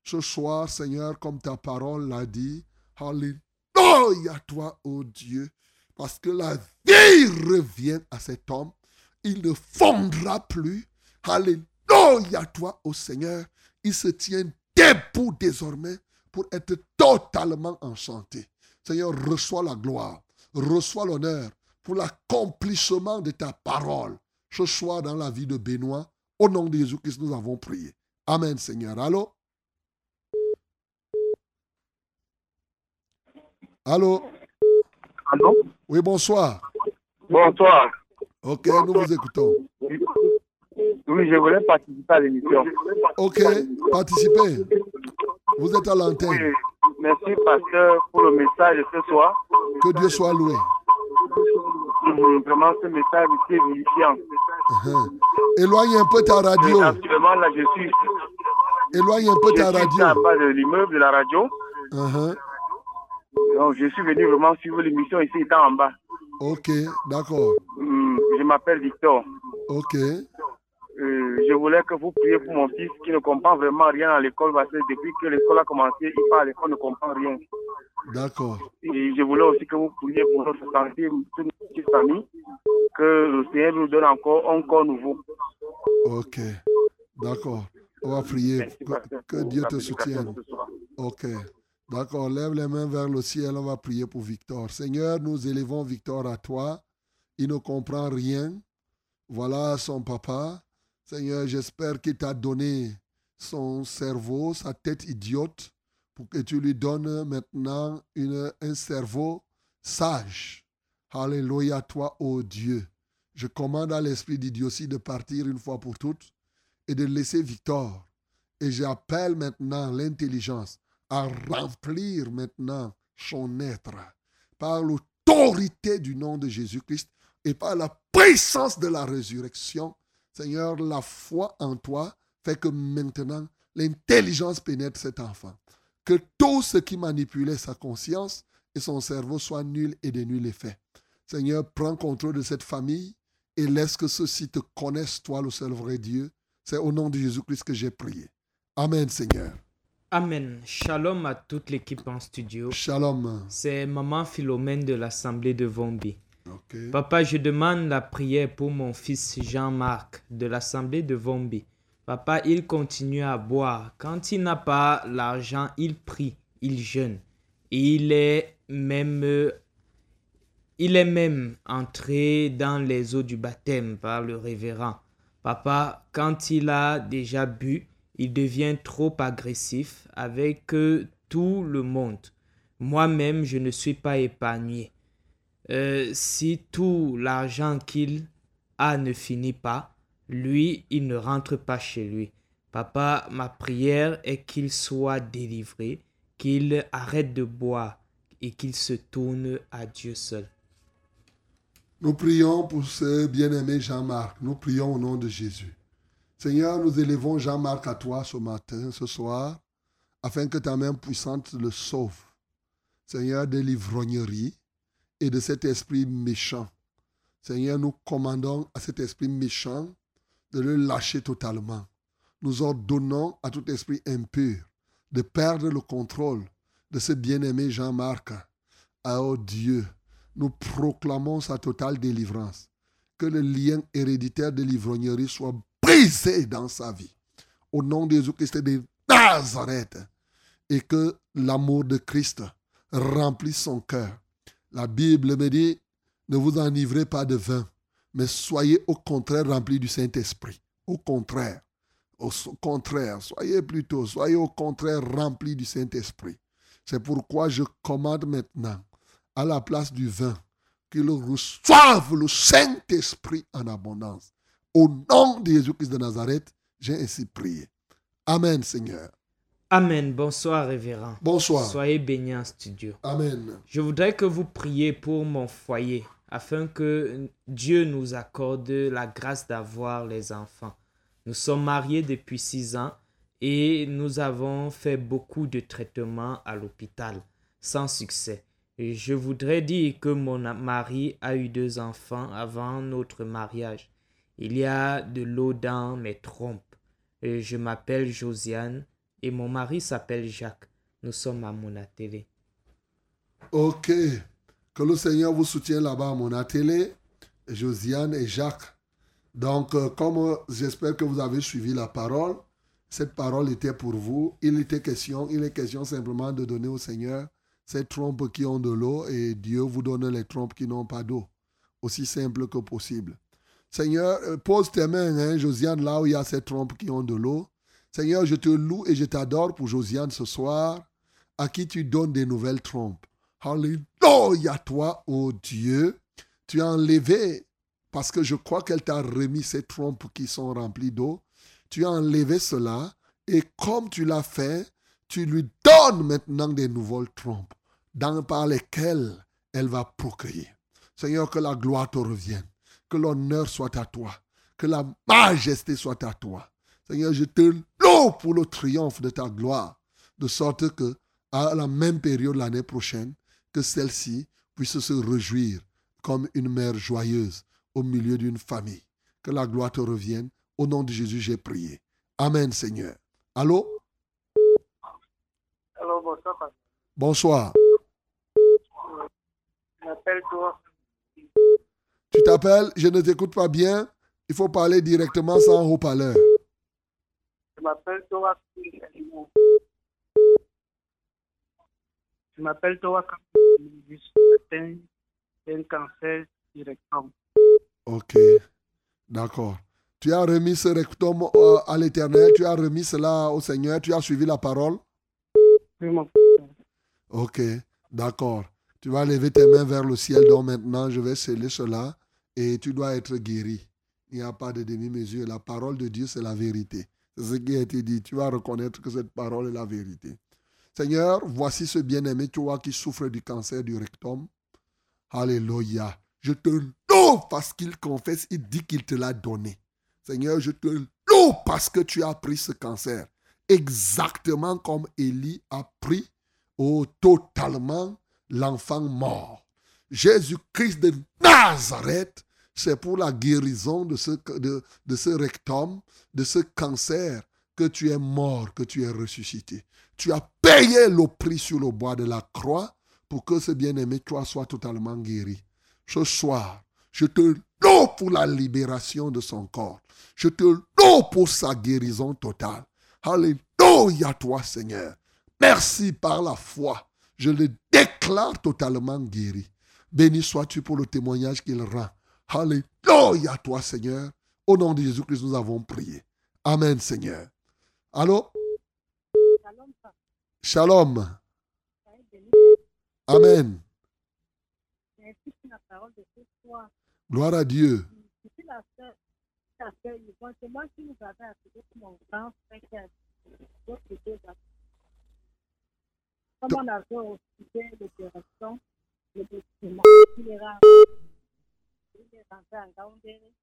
Ce soir, Seigneur, comme ta parole l'a dit, Alléluia toi, ô Dieu, parce que la vie revient à cet homme. Il ne fondra plus. Alléluia toi, ô Seigneur. Il se tient debout désormais pour être totalement enchanté. Seigneur, reçois la gloire, reçois l'honneur pour l'accomplissement de ta parole. Ce soir dans la vie de Benoît, au nom de Jésus-Christ, nous avons prié. Amen, Seigneur. Allô? Allô?
Allô?
Oui, bonsoir.
Bonsoir.
Ok, nous vous écoutons.
Oui, je voulais participer à l'émission.
Ok, participez. Vous êtes à
Oui,
l'antenne.
merci pasteur pour le message de ce soir.
Que Dieu soit loué.
Hum, Vraiment, ce message est vivifiant.
Uh-huh. Éloigne un peu ta radio.
actuellement, là, je suis,
Éloigne un peu
je
ta
suis
radio.
en bas de l'immeuble de la radio.
Uh-huh.
Donc, je suis venu vraiment suivre l'émission ici, étant en bas.
Ok, d'accord.
Hum, Je m'appelle Victor.
Ok,
Euh, je voulais que vous priez pour mon fils qui ne comprend vraiment rien à l'école parce que depuis que l'école a commencé, il part à l'école, ne comprend rien.
d'accord.
Et je voulais aussi que vous priez pour notre santé, toute notre petite famille, que le Seigneur nous donne encore un corps nouveau.
Ok, d'accord. On va prier.
Merci,
Que, que Dieu te soutienne. Ok. D'accord. Lève les mains vers le ciel. On va prier pour Victor. Seigneur, nous élevons Victor à toi. Il ne comprend rien. Voilà son papa. Seigneur, j'espère qu'il t'a donné son cerveau, sa tête idiote, pour que tu lui donnes maintenant une- un cerveau sage. Alléluia, toi, ô Dieu. Je commande à l'esprit d'idiotie de partir une fois pour toutes et de laisser Victor. Et j'appelle maintenant l'intelligence à remplir maintenant son être par l'autorité du nom de Jésus-Christ et par la puissance de la résurrection. Seigneur, la foi en toi fait que maintenant l'intelligence pénètre cet enfant. Que tout ce qui manipulait sa conscience et son cerveau soit nul et de nul effet. Seigneur, prends contrôle de cette famille et laisse que ceux-ci te connaissent, toi, le seul vrai Dieu. C'est au nom de Jésus-Christ que j'ai prié. Amen, Seigneur.
Amen. Shalom à toute l'équipe en studio.
Shalom.
C'est Maman Philomène de l'Assemblée de Vombi. Papa, je demande la prière pour mon fils Jean-Marc de l'Assemblée de Vombi. Papa, il continue à boire. Quand il n'a pas l'argent, il prie, il jeûne. Et il est même, il est même entré dans les eaux du baptême par le révérend. Papa, quand il a déjà bu, il devient trop agressif avec tout le monde. Moi-même, je ne suis pas épargné. Euh, si tout l'argent qu'il a ne finit pas, lui, il ne rentre pas chez lui. Papa, ma prière est qu'il soit délivré, qu'il arrête de boire et qu'il se tourne à Dieu seul.
Nous prions pour ce bien-aimé Jean-Marc. Nous prions au nom de Jésus. Seigneur, nous élevons Jean-Marc à toi ce matin, ce soir, afin que ta main puissante le sauve. Seigneur, de l'ivrognerie et de cet esprit méchant. Seigneur, nous commandons à cet esprit méchant de le lâcher totalement. Nous ordonnons à tout esprit impur de perdre le contrôle de ce bien-aimé Jean-Marc. Ah, oh Dieu, nous proclamons sa totale délivrance. Que le lien héréditaire de l'ivrognerie soit brisé dans sa vie. Au nom de Jésus-Christ de Nazareth. Et que l'amour de Christ remplisse son cœur. La Bible me dit, ne vous enivrez pas de vin, mais soyez au contraire remplis du Saint-Esprit. Au contraire. Au contraire. Soyez plutôt, soyez au contraire remplis du Saint-Esprit. C'est pourquoi je commande maintenant à la place du vin, qu'ils reçoivent le Saint-Esprit en abondance. Au nom de Jésus-Christ de Nazareth, j'ai ainsi prié. Amen, Seigneur.
Amen. Bonsoir, révérend.
Bonsoir.
Soyez bénis en studio.
Amen.
Je voudrais que vous priez pour mon foyer. afin que Dieu nous accorde la grâce d'avoir les enfants. Nous sommes mariés depuis six ans et nous avons fait beaucoup de traitements à l'hôpital sans succès. Je voudrais dire que mon mari a eu deux enfants avant notre mariage. Il y a de l'eau dans mes trompes. Je m'appelle Josiane et mon mari s'appelle Jacques. Nous sommes à Monatélé.
Ok. Que le Seigneur vous soutienne là-bas à mon atelier, Josiane et Jacques. Donc, euh, comme euh, j'espère que vous avez suivi la parole, cette parole était pour vous. Il était question, il est question simplement de donner au Seigneur ces trompes qui ont de l'eau et Dieu vous donne les trompes qui n'ont pas d'eau. Aussi simple que possible. Seigneur, euh, pose tes mains, hein, Josiane, là où il y a ces trompes qui ont de l'eau. Seigneur, je te loue et je t'adore pour Josiane ce soir, à qui tu donnes des nouvelles trompes. Alléluia, toi, ô Dieu. Tu as enlevé, parce que je crois qu'elle t'a remis ces trompes qui sont remplies d'eau. Tu as enlevé cela, et comme tu l'as fait, tu lui donnes maintenant des nouvelles trompes, dans, par lesquelles elle va procréer. Seigneur, que la gloire te revienne, que l'honneur soit à toi, que la majesté soit à toi. Seigneur, je te loue pour le triomphe de ta gloire, de sorte que, à la même période l'année prochaine, que celle-ci puisse se réjouir comme une mère joyeuse au milieu d'une famille. Que la gloire te revienne. Au nom de Jésus, j'ai prié. Amen, Seigneur. Allô?
Bonsoir. pasteur.
Bonsoir.
Je m'appelle toi.
Tu t'appelles? Je ne t'écoute pas bien. Il faut parler directement sans haut-parleur.
Je m'appelle Torah. Je m'appelle Torah. Je suis atteint d'un cancer du rectum.
Ok. D'accord. Tu as remis ce rectum euh, à l'éternel. Tu as remis cela au Seigneur. Tu as suivi la parole. Ok. D'accord. Tu vas lever tes mains vers le ciel. Donc maintenant, je vais sceller cela. Et tu dois être guéri. Il n'y a pas de demi-mesure. La parole de Dieu, c'est la vérité. C'est ce qui a été dit. Tu vas reconnaître que cette parole est la vérité. Seigneur, voici ce bien-aimé, toi qui souffre du cancer du rectum. Alléluia. Je te loue parce qu'il confesse, il dit qu'il te l'a donné. Seigneur, je te loue parce que tu as pris ce cancer. Exactement comme Élie a pris oh, totalement l'enfant mort. Jésus-Christ de Nazareth, c'est pour la guérison de ce, de, de ce rectum, de ce cancer, que tu es mort, que tu es ressuscité. Tu as payé le prix sur le bois de la croix pour que ce bien-aimé, toi, soit totalement guéri. Ce soir, je te loue pour la libération de son corps. Je te loue pour sa guérison totale. Alléluia, toi, Seigneur. Merci par la foi. Je le déclare totalement guéri. Béni sois-tu pour le témoignage qu'il rend. Alléluia, toi, Seigneur. Au nom de Jésus-Christ, nous avons prié. Amen, Seigneur. Allô? Shalom. Amen.
Ce soir.
Gloire à Dieu.
C'est moi qui nous avais appelé pour mon enfants. Comme on avait hospité l'opération, le il est rentré, il est rentré en Gaoundéré.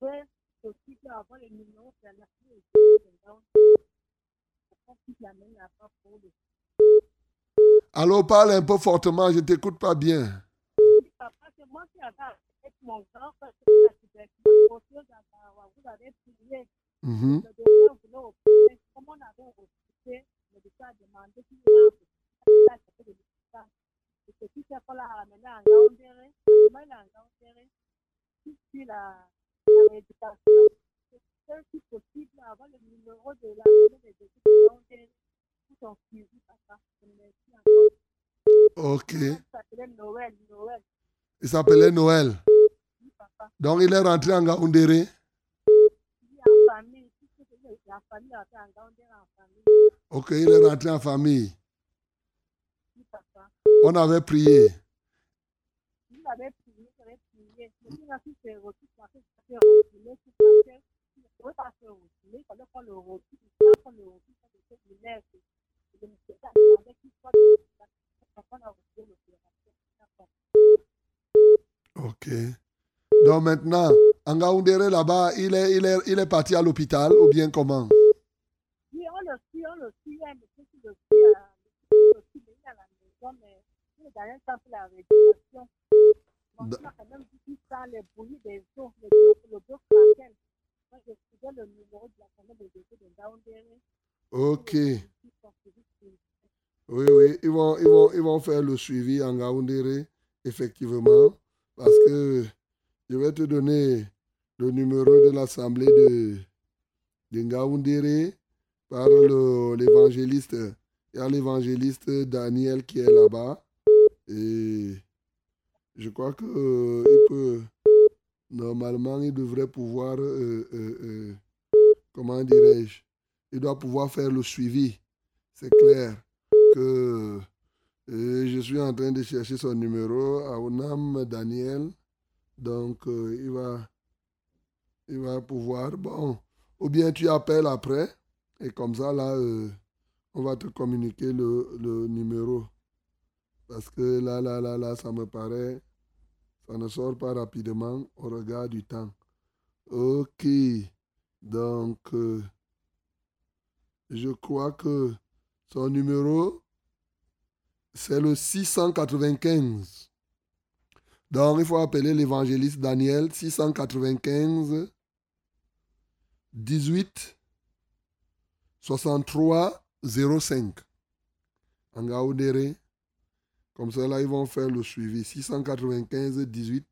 Après, aussi peut avoir le numéro de la de
Allô, parle un peu fortement, je t'écoute pas bien.
Papa, c'est moi qui avais appelé mon grand à. Vous avez prié.
Mhm.
Le docteur voulait opérer. Comme on avait opéré, le docteur a demandé qu'il rentre. Il a fait le docteur. Et ce qui s'est fait là, a ramené en Gaoundéré. Comment il est en Gaoundéré? Puis la, la rééducation? C'est si possible avoir le numéro de la des équipes de Gaoundéré pour ton suivi, papa. Merci encore.
Ok.
Ça s'appelait Noël, Noël.
Il s'appelait Noël. Donc il est rentré en Gaoundéré. Ok, il est rentré en famille. On avait prié. Ok. Donc maintenant, Angaoundéré là-bas, il est, il, est, il est parti à l'hôpital ou bien comment?
Oui, on le suit, on le suit, le suit, le suit, mais il est à la maison, mais il est dans un. Donc,
D-
il m'a quand même dit qu'il sent les bruits des os, le dos, le dos craquel. Moi, je suivais le numéro de la famille de décès de.
Ok. Oui, oui, ils vont, ils vont, ils vont faire le suivi en effectivement, parce que je vais te donner le numéro de l'assemblée de, de par l'évangéliste. Il y a l'évangéliste Daniel qui est là-bas. Et je crois que euh, il peut, normalement, il devrait pouvoir, euh, euh, comment dirais-je, il doit pouvoir faire le suivi. C'est clair que je suis en train de chercher son numéro, Aonam Daniel. Donc, euh, il, va, pouvoir. Bon, ou bien tu appelles après, et comme ça, là, euh, on va te communiquer le, le numéro. Parce que là, là, là, là, ça me paraît, ça ne sort pas rapidement au regard du temps. Ok. Donc, euh, je crois que son numéro, c'est le 695. Donc, il faut appeler l'évangéliste Daniel 695 18 63 05. En. Comme ça, là, ils vont faire le suivi. 695 18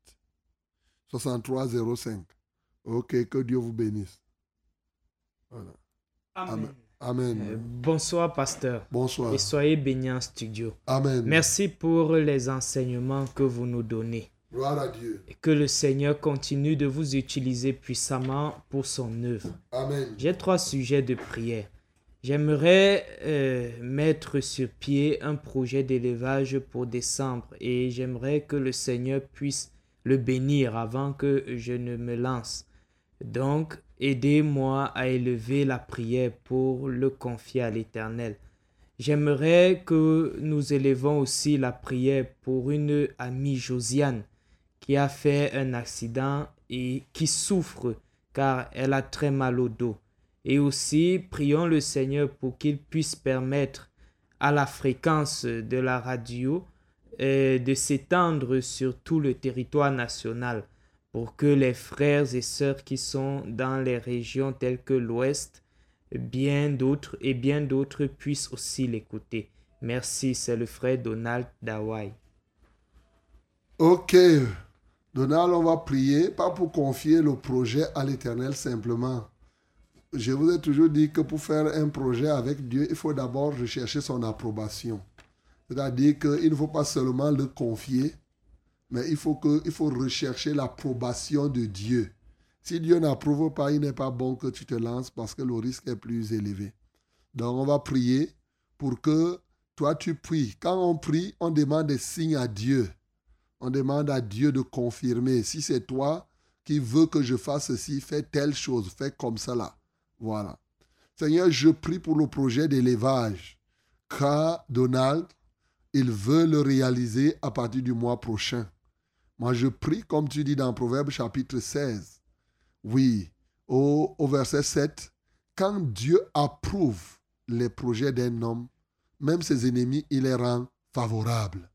63 05. Ok, que Dieu vous bénisse. Voilà.
Amen.
Amen.
Euh, bonsoir, pasteur.
Bonsoir.
Et soyez bénis en studio.
Amen.
Merci pour les enseignements que vous nous donnez.
Gloire à Dieu.
Et que le Seigneur continue de vous utiliser puissamment pour son œuvre.
Amen.
J'ai trois sujets de prière. J'aimerais euh, mettre sur pied un projet d'élevage pour décembre et j'aimerais que le Seigneur puisse le bénir avant que je ne me lance. Donc, aidez-moi à élever la prière pour le confier à l'Éternel. J'aimerais que nous élevons aussi la prière pour une amie Josiane qui a fait un accident et qui souffre car elle a très mal au dos. Et aussi, prions le Seigneur pour qu'il puisse permettre à la fréquence de la radio euh, de s'étendre sur tout le territoire national pour que les frères et sœurs qui sont dans les régions telles que l'Ouest, bien d'autres et bien d'autres puissent aussi l'écouter. Merci, c'est le frère Donald Dawai.
Ok. Donald, on va prier, pas pour confier le projet à l'Éternel simplement. Je vous ai toujours dit que pour faire un projet avec Dieu, il faut d'abord rechercher son approbation. C'est-à-dire qu'il ne faut pas seulement le confier, mais il faut, que, il faut rechercher l'approbation de Dieu. Si Dieu n'approuve pas, il n'est pas bon que tu te lances parce que le risque est plus élevé. Donc on va prier pour que toi tu pries. Quand on prie, on demande des signes à Dieu. On demande à Dieu de confirmer. Si c'est toi qui veux que je fasse ceci, fais telle chose, fais comme cela. Voilà. Seigneur, je prie pour le projet d'élevage. Car Donald, il veut le réaliser à partir du mois prochain. Moi, je prie, comme tu dis dans Proverbe chapitre 16. Oui, au, au verset 7. Quand Dieu approuve les projets d'un homme, même ses ennemis, il les rend favorables.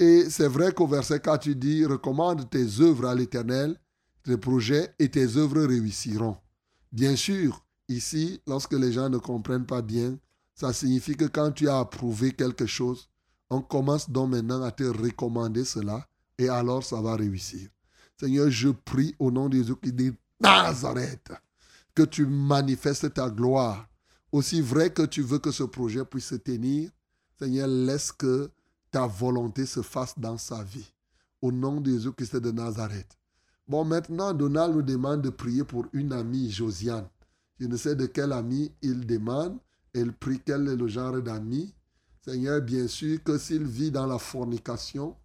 Et c'est vrai qu'au verset 4, tu dis, recommande tes œuvres à l'Éternel, tes projets et tes œuvres réussiront. Bien sûr, ici, lorsque les gens ne comprennent pas bien, ça signifie que quand tu as approuvé quelque chose, on commence donc maintenant à te recommander cela et alors ça va réussir. Seigneur, je prie au nom de Jésus qui dit Nazareth, que tu manifestes ta gloire. Aussi vrai que tu veux que ce projet puisse se tenir, Seigneur, laisse que ta volonté se fasse dans sa vie. Au nom de Jésus-Christ de Nazareth. Bon, maintenant, Donald nous demande de prier pour une amie, Josiane. Je ne sais de quelle amie il demande. Elle prie quel est le genre d'ami. Seigneur, bien sûr que s'il vit dans la fornication,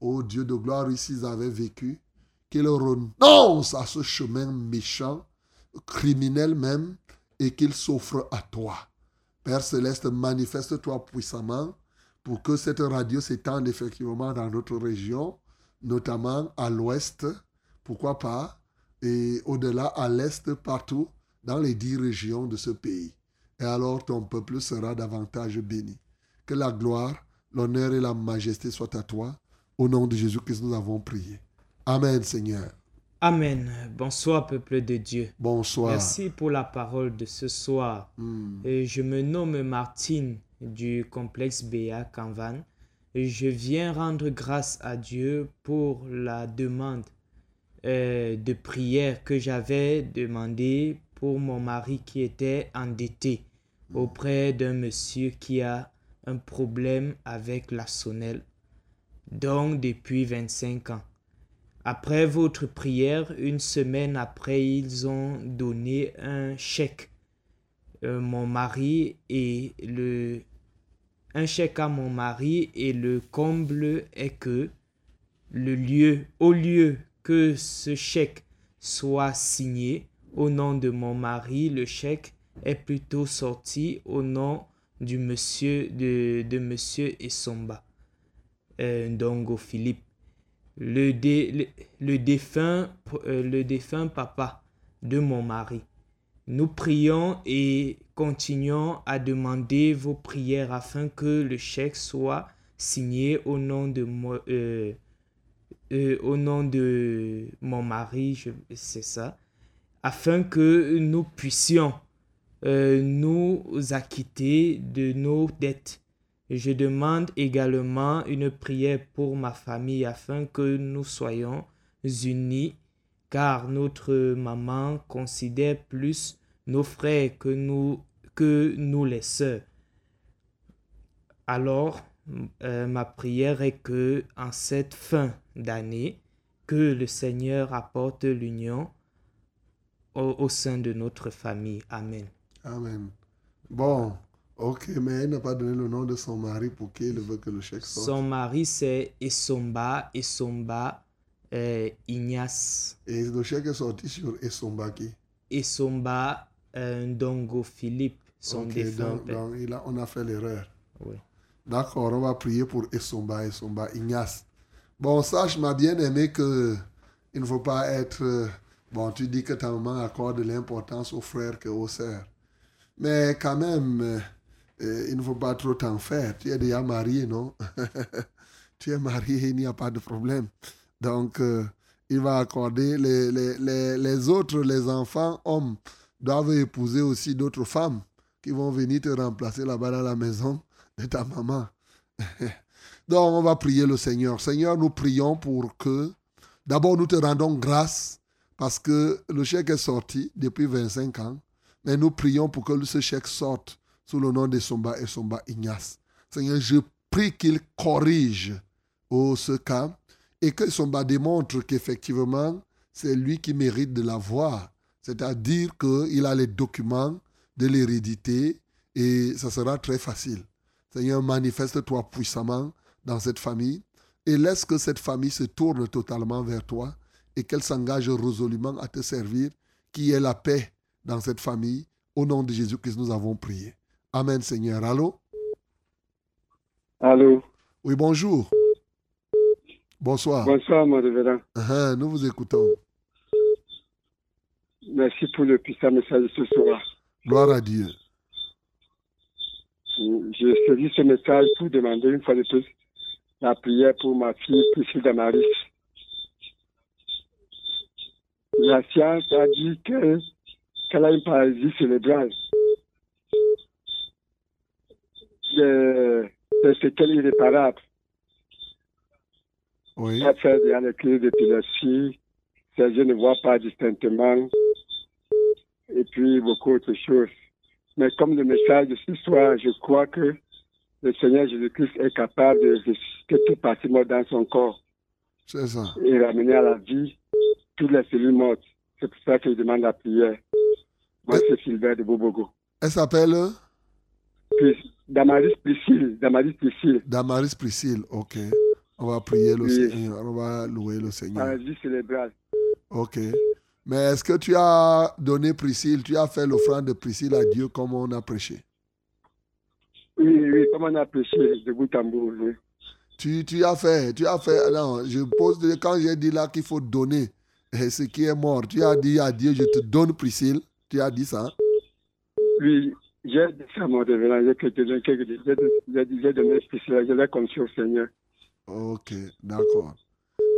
ô Dieu de gloire, ici ils avaient vécu, qu'il renonce à ce chemin méchant, criminel même, et qu'il s'offre à toi. Père céleste, manifeste-toi puissamment pour que cette radio s'étende effectivement dans notre région, notamment à l'ouest, pourquoi pas, et au-delà à l'est, partout, dans les dix régions de ce pays. Et alors ton peuple sera davantage béni. Que la gloire, l'honneur et la majesté soient à toi. Au nom de Jésus-Christ, nous avons prié. Amen, Seigneur.
Amen. Bonsoir, peuple de Dieu.
Bonsoir.
Merci pour la parole de ce soir.
Hmm.
Et je me nomme Martine du complexe BA Canvan. Et je viens rendre grâce à Dieu pour la demande euh, de prière que j'avais demandé pour mon mari qui était endetté auprès d'un monsieur qui a un problème avec la sonnelle. Donc depuis 25 ans. Après votre prière, une semaine après, ils ont donné un chèque. Euh, mon mari et le un chèque à mon mari et le comble est que le lieu au lieu que ce chèque soit signé au nom de mon mari, le chèque est plutôt sorti au nom du monsieur de, de monsieur Essomba, euh, Ndongo Philippe le, dé- le, le défunt, euh, le défunt papa de mon mari. Nous prions et continuons à demander vos prières afin que le chèque soit signé au nom de moi, euh, euh, au nom de mon mari, c'est ça, afin que nous puissions euh, nous acquitter de nos dettes. Je demande également une prière pour ma famille afin que nous soyons unis, car notre maman considère plus nos frères que nous, que nous les sœurs. Alors, euh, ma prière est que en cette fin d'année, que le Seigneur apporte l'union au, au sein de notre famille. Amen.
Amen. Bon, ok, mais elle n'a pas donné le nom de son mari pour qu'il veut que le chèque sorte.
Son mari, c'est Esomba, Esomba euh, Ignace.
Et le chèque est sorti sur Esombaki.
Esomba euh, Ndongo Philippe, son
Ok,
défunt
donc,
père.
donc il a- on a fait l'erreur.
Oui.
D'accord, on va prier pour Esomba, Esomba, Ignace. Bon, sache, ma bien-aimée, que il ne faut pas être... euh, Bon, tu dis que ta maman accorde de l'importance aux frères que aux sœurs. Mais quand même, euh, euh, il ne faut pas trop t'en faire. Tu es déjà marié, non? [LAUGHS] Tu es marié, il n'y a pas de problème. Donc, euh, il va accorder les, les, les, les autres, les enfants, hommes, doivent épouser aussi d'autres femmes qui vont venir te remplacer là-bas dans la maison de ta maman. [LAUGHS] Donc, on va prier le Seigneur. Seigneur, nous prions pour que, d'abord, nous te rendons grâce parce que le chèque est sorti depuis 25 ans, mais nous prions pour que ce chèque sorte sous le nom de Somba et Somba Ignace. Seigneur, je prie qu'il corrige oh, ce cas et que Somba démontre qu'effectivement, c'est lui qui mérite de l'avoir. C'est-à-dire qu'il a les documents de l'hérédité et ça sera très facile. Seigneur, manifeste-toi puissamment dans cette famille et laisse que cette famille se tourne totalement vers toi et qu'elle s'engage résolument à te servir, qui est la paix dans cette famille. Au nom de Jésus-Christ, nous avons prié. Amen, Seigneur. Allô?
Allô,
Oui, bonjour. Bonsoir.
bonsoir mon révérend.
Uh-huh, nous vous écoutons.
Merci pour le puissant message de ce soir.
Gloire à Dieu.
Je saisis ce message pour demander une fois de plus la prière pour ma fille Priscille Damaris. La science a dit que qu'elle a une paralysie cérébrale. Des des séquelles irréparables.
Oui.
Elle fait crises d'épilepsie, ses yeux ne voient pas distinctement, et puis beaucoup d'autres choses. Mais comme le message de ce soir, je crois que le Seigneur Jésus-Christ est capable de ressusciter toute partie morte dans son corps
C'est ça.
et ramener à la vie toutes les cellules mortes. C'est pour ça que je demande la prière. Moi, c'est Sylvain de Bobogo.
Elle s'appelle?
Damaris Priscille, Damaris Priscille,
Damaris Priscille. OK. On va prier le
Oui.
Seigneur. On va louer le Seigneur.
paralysie cérébrale.
OK. Mais est-ce que tu as donné Priscille, tu as fait l'offrande de Priscille à Dieu comme on a prêché?
Oui, oui, comme on a prêché de bout en bout, oui.
Tu, tu as fait, tu as fait. Non, je pose, quand j'ai dit là qu'il faut donner eh, ce qui est mort, tu as dit à Dieu, je te donne Priscille. Tu as dit ça.
Oui, j'ai dit ça mon révérend. J'ai donné spécial, je l'ai confié au Seigneur.
Ok, d'accord.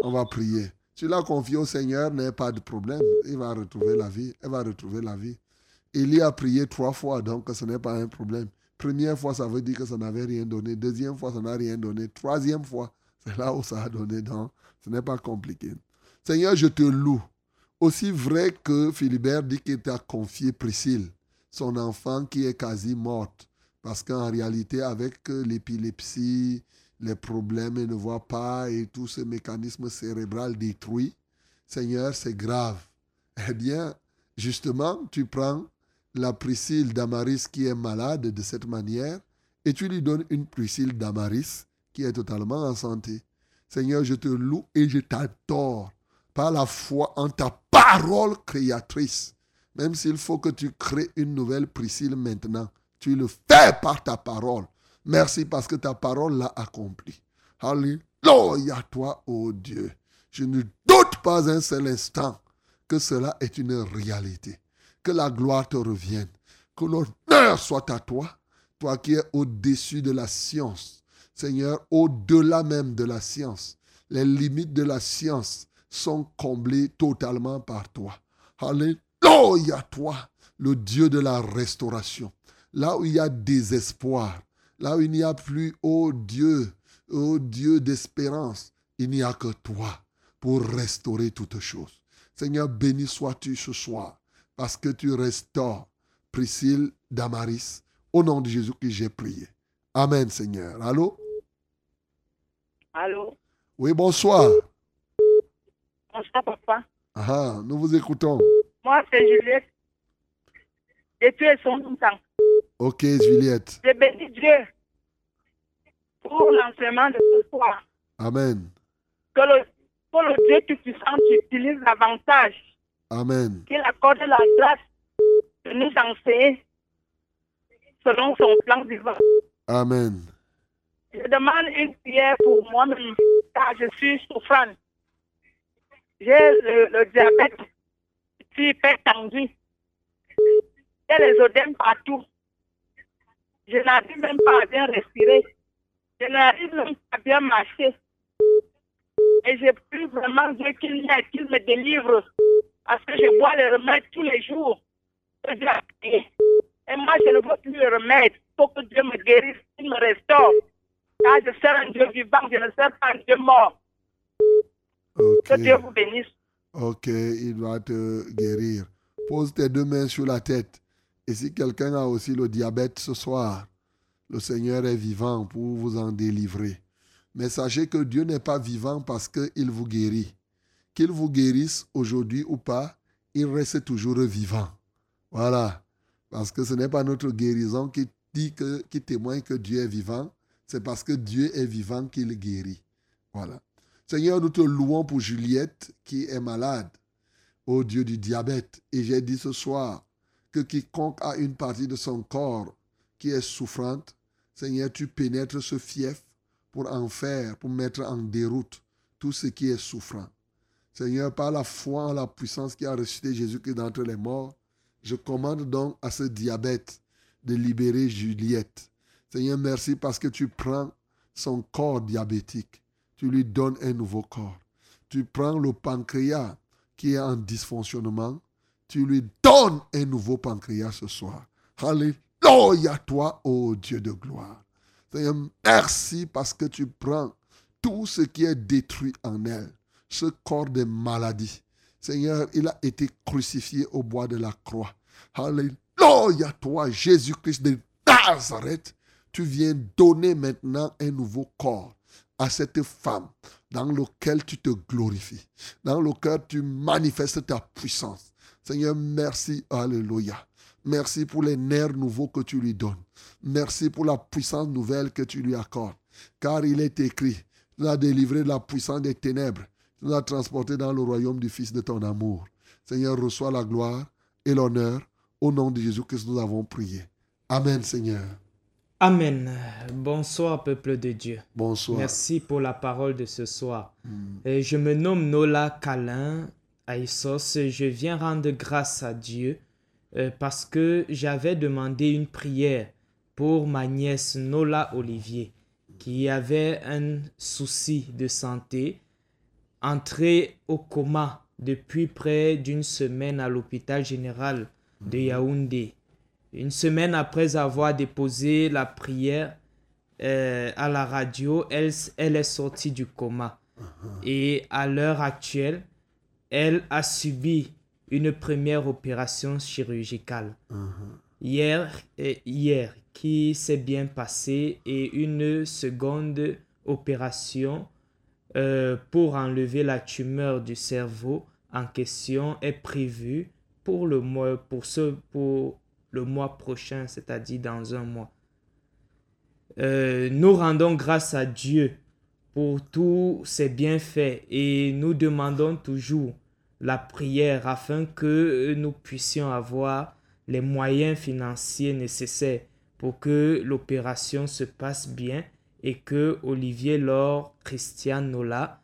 On va prier. Tu l'as confié au Seigneur, n'est pas de problème. Il va retrouver la vie. Elle va retrouver la vie. Il y a prié trois fois, donc ce n'est pas un problème. Première fois, ça veut dire que ça n'avait rien donné. Deuxième fois, ça n'a rien donné. Troisième fois, c'est là où ça a donné. Donc, ce n'est pas compliqué. Seigneur, je te loue. Aussi vrai que Philibert dit qu'il t'a confié Priscille, son enfant qui est quasi morte. Parce qu'en réalité, avec l'épilepsie, les problèmes, elle ne voit pas et tout ce mécanisme cérébral détruit, Seigneur, c'est grave. [LAUGHS] Eh bien, justement, tu prends la Priscille d'Amaris qui est malade de cette manière et tu lui donnes une Priscille d'Amaris qui est totalement en santé. Seigneur, je te loue et je t'adore par la foi en ta parole créatrice. Même s'il faut que tu crées une nouvelle Priscille maintenant, tu le fais par ta parole. Merci parce que ta parole l'a accompli. Alléluia toi, ô Dieu. Je ne doute pas un seul instant que cela est une réalité. Que la gloire te revienne. Que l'honneur soit à toi, toi qui es au-dessus de la science. Seigneur, au-delà même de la science. Les limites de la science sont comblées totalement par toi. Alléluia toi, le Dieu de la restauration. Là où il y a désespoir, là où il n'y a plus, ô Dieu, ô Dieu d'espérance, il n'y a que toi pour restaurer toutes choses. Seigneur, béni sois-tu ce soir parce que tu restaures Priscille Damaris. Au nom de Jésus que j'ai prié. Amen, Seigneur. Allô?
Allô?
Oui, bonsoir.
Bonsoir, papa.
Ah, nous vous écoutons.
Moi, c'est Juliette. Et tu es son temps.
Ok, Juliette.
Je bénis Dieu pour l'enseignement de ce soir.
Amen.
Que le, que le Dieu Tout-Puissant utilise davantage.
Amen.
Qu'il accorde la grâce de nous enseigner selon son plan divin.
Amen.
Je demande une prière pour moi-même, car je suis souffrante. J'ai le, le diabète, je suis hyper tendu. J'ai les odèmes partout. Je n'arrive même pas à bien respirer. Je n'arrive même pas à bien marcher. Et je prie vraiment Dieu qu'il me délivre. Parce que je bois les remèdes tous les jours. Et moi, je ne veux plus le remède. Il faut que Dieu me guérisse, qu'il me restaure. Car je sers un Dieu vivant, je ne sers pas un Dieu mort. Que Dieu vous bénisse.
Ok, il va te guérir. Pose tes deux mains sur la tête. Et si quelqu'un a aussi le diabète ce soir, le Seigneur est vivant pour vous en délivrer. Mais sachez que Dieu n'est pas vivant parce qu'il vous guérit. Qu'il vous guérisse aujourd'hui ou pas, il reste toujours vivant. Voilà. Parce que ce n'est pas notre guérison qui témoigne que Dieu est vivant. C'est parce que Dieu est vivant qu'il guérit. Voilà. Seigneur, nous te louons pour Juliette qui est malade, ô Dieu du diabète. Et j'ai dit ce soir que quiconque a une partie de son corps qui est souffrante, Seigneur, tu pénètres ce fief pour en faire, pour mettre en déroute tout ce qui est souffrant. Seigneur, par la foi en la puissance qui a ressuscité Jésus-Christ d'entre les morts, je commande donc à ce diabète de libérer Juliette. Seigneur, merci parce que tu prends son corps diabétique tu lui donnes un nouveau corps. Tu prends le pancréas qui est en dysfonctionnement, tu lui donnes un nouveau pancréas ce soir. Alléluia toi, ô Dieu de gloire. Seigneur, merci parce que tu prends tout ce qui est détruit en elle, ce corps de maladie. Seigneur, il a été crucifié au bois de la croix. Alléluia toi, Jésus-Christ de Nazareth. Tu viens donner maintenant un nouveau corps à cette femme dans lequel tu te glorifies, dans lequel tu manifestes ta puissance. Seigneur, merci, alléluia. Merci pour les nerfs nouveaux que tu lui donnes. Merci pour la puissance nouvelle que tu lui accordes. Car il est écrit, tu nous as délivré de la puissance des ténèbres. Tu nous as transporté dans le royaume du Fils de ton amour. Seigneur, reçois la gloire et l'honneur. Au nom de Jésus que nous avons prié. Amen, Seigneur.
Amen. Bonsoir, peuple de Dieu.
Bonsoir.
Merci pour la parole de ce soir.
Mm.
Et je me nomme Nola Kalin Aïssos. Je viens rendre grâce à Dieu euh, parce que j'avais demandé une prière pour ma nièce Nola Olivier qui avait un souci de santé, entrée au coma depuis près d'une semaine à l'hôpital général de Yaoundé. Une semaine après avoir déposé la prière euh, à la radio, elle, elle est sortie du coma. Et à l'heure actuelle, elle a subi une première opération chirurgicale. Hier, euh, hier qui s'est bien passée et une seconde opération euh, pour enlever la tumeur du cerveau en question est prévue pour le mois, pour ce, pour le mois prochain, c'est-à-dire dans un mois. Euh, nous rendons grâce à Dieu pour tous ses bienfaits et nous demandons toujours la prière afin que nous puissions avoir les moyens financiers nécessaires pour que l'opération se passe bien et que Olivier Laure Christian Nola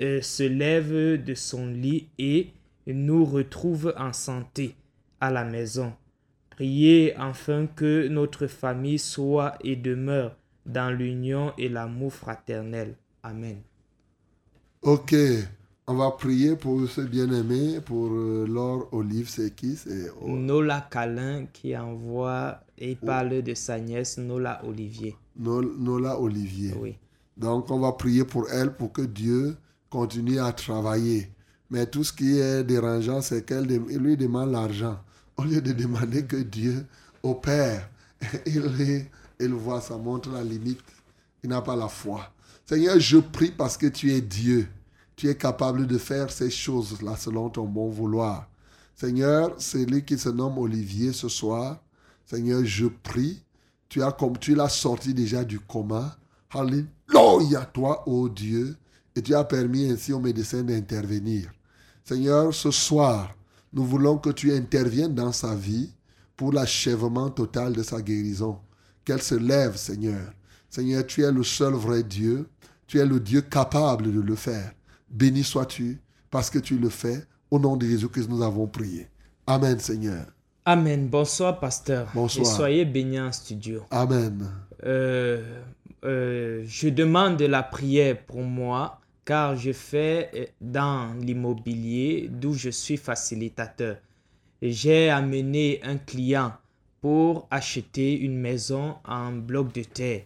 euh, se lève de son lit et nous retrouve en santé à la maison. Priez enfin que notre famille soit et demeure dans l'union et l'amour fraternel. Amen.
Ok, on va prier pour ce bien-aimé, pour euh, Laure Olive, c'est qui C'est
Nola Calin qui envoie et parle de sa nièce Nola Olivier.
Nol- Nola Olivier.
Oui.
Donc, on va prier pour elle pour que Dieu continue à travailler. Mais tout ce qui est dérangeant, c'est qu'elle lui demande l'argent. Au lieu de demander que Dieu opère, [LAUGHS] il, il voit, ça montre la limite. Il n'a pas la foi. Seigneur, je prie parce que tu es Dieu. Tu es capable de faire ces choses-là selon ton bon vouloir. Seigneur, c'est lui qui se nomme Olivier ce soir. Seigneur, je prie. Tu as comme tu l'as sorti déjà du coma. Alléluia, toi, ô Dieu. Et tu as permis ainsi aux médecins d'intervenir. Seigneur, ce soir, nous voulons que tu interviennes dans sa vie pour l'achèvement total de sa guérison. Qu'elle se lève, Seigneur. Seigneur, tu es le seul vrai Dieu. Tu es le Dieu capable de le faire. Béni sois-tu parce que tu le fais. Au nom de Jésus-Christ, nous avons prié. Amen, Seigneur.
Amen. Bonsoir, pasteur.
Bonsoir.
Et soyez bénis en studio.
Amen.
Euh, euh, je demande de la prière pour moi car je fais dans l'immobilier d'où je suis facilitateur. J'ai amené un client pour acheter une maison en bloc de terre.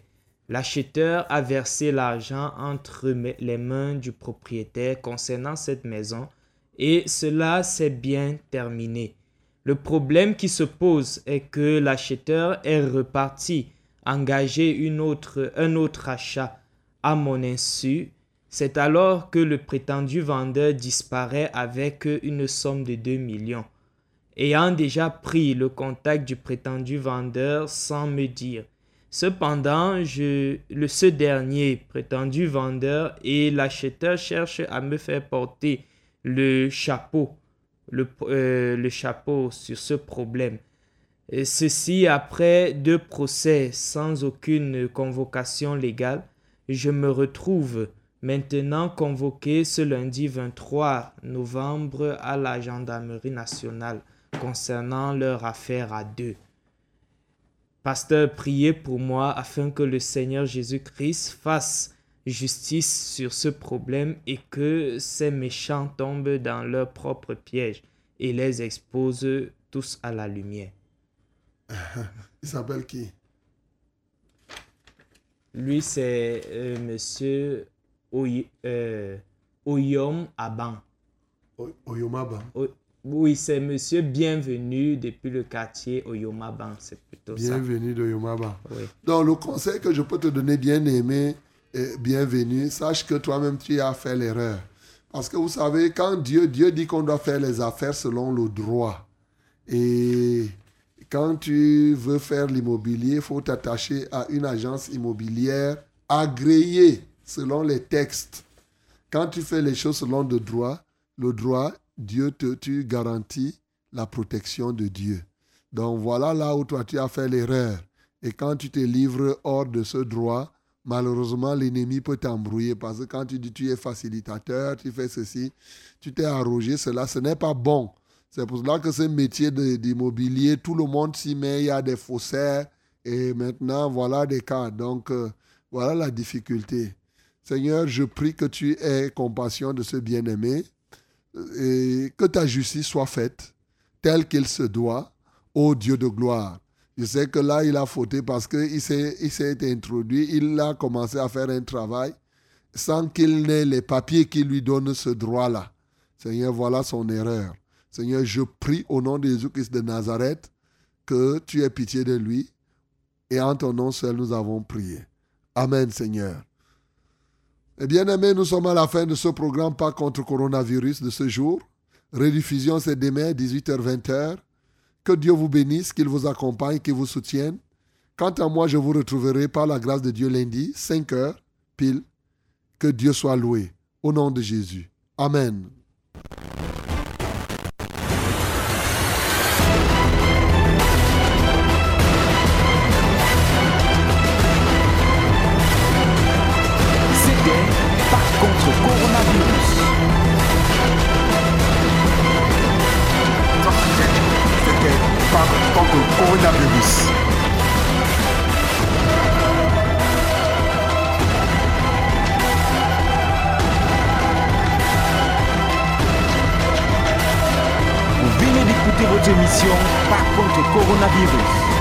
L'acheteur a versé l'argent entre les mains du propriétaire concernant cette maison et cela s'est bien terminé. Le problème qui se pose est que l'acheteur est reparti engager une un autre achat à mon insu. C'est alors que le prétendu vendeur disparaît avec une somme de 2 millions. Ayant déjà pris le contact du prétendu vendeur sans me dire. Cependant, ce dernier prétendu vendeur et l'acheteur cherchent à me faire porter le chapeau, euh, sur ce problème. Ceci après deux procès sans aucune convocation légale, je me retrouve maintenant convoqué ce lundi 23 novembre à la gendarmerie nationale concernant leur affaire à deux. Pasteur, priez pour moi afin que le Seigneur Jésus-Christ fasse justice sur ce problème et que ces méchants tombent dans leur propre piège et les expose tous à la lumière. [LAUGHS]
Il s'appelle qui?
Lui, c'est euh, monsieur Oy- euh, Oyom Aban.
O- Oyomaba.
O- oui, c'est monsieur bienvenu depuis le quartier Oyomaban, c'est plutôt ça.
Bienvenue de.
Oui.
Donc, le conseil que je peux te donner, bien aimé, et bienvenue, sache que toi-même, tu as fait l'erreur. Parce que vous savez, quand Dieu, Dieu dit qu'on doit faire les affaires selon le droit. Et quand tu veux faire l'immobilier, il faut t'attacher à une agence immobilière agréée selon les textes. Quand tu fais les choses selon le droit, le droit, Dieu te tu garantis la protection de Dieu. Donc voilà là où toi tu as fait l'erreur. Et quand tu te livres hors de ce droit, malheureusement, l'ennemi peut t'embrouiller parce que quand tu dis tu es facilitateur, tu fais ceci, tu t'es arrogé cela, ce n'est pas bon. C'est pour cela que ce métier d'immobilier, tout le monde s'y met, il y a des faussaires et maintenant, voilà des cas. Donc, euh, voilà la difficulté. Seigneur, je prie que tu aies compassion de ce bien-aimé et que ta justice soit faite telle qu'il se doit, ô Dieu de gloire. Je sais que là, il a fauté parce qu'il s'est, il s'est introduit, il a commencé à faire un travail sans qu'il n'ait les papiers qui lui donnent ce droit-là. Seigneur, voilà son erreur. Seigneur, je prie au nom de Jésus-Christ de Nazareth que tu aies pitié de lui. Et en ton nom seul, nous avons prié. Amen, Seigneur. Eh bien aimés, nous sommes à la fin de ce programme Pas contre coronavirus de ce jour. Rediffusion, c'est demain, 18h-20h. Que Dieu vous bénisse, qu'il vous accompagne, qu'il vous soutienne. Quant à moi, je vous retrouverai par la grâce de Dieu lundi, 5h, pile. Que Dieu soit loué. Au nom de Jésus. Amen.
Contre coronavirus.
C'était Par contre coronavirus.
Vous venez d'écouter votre émission Par contre coronavirus.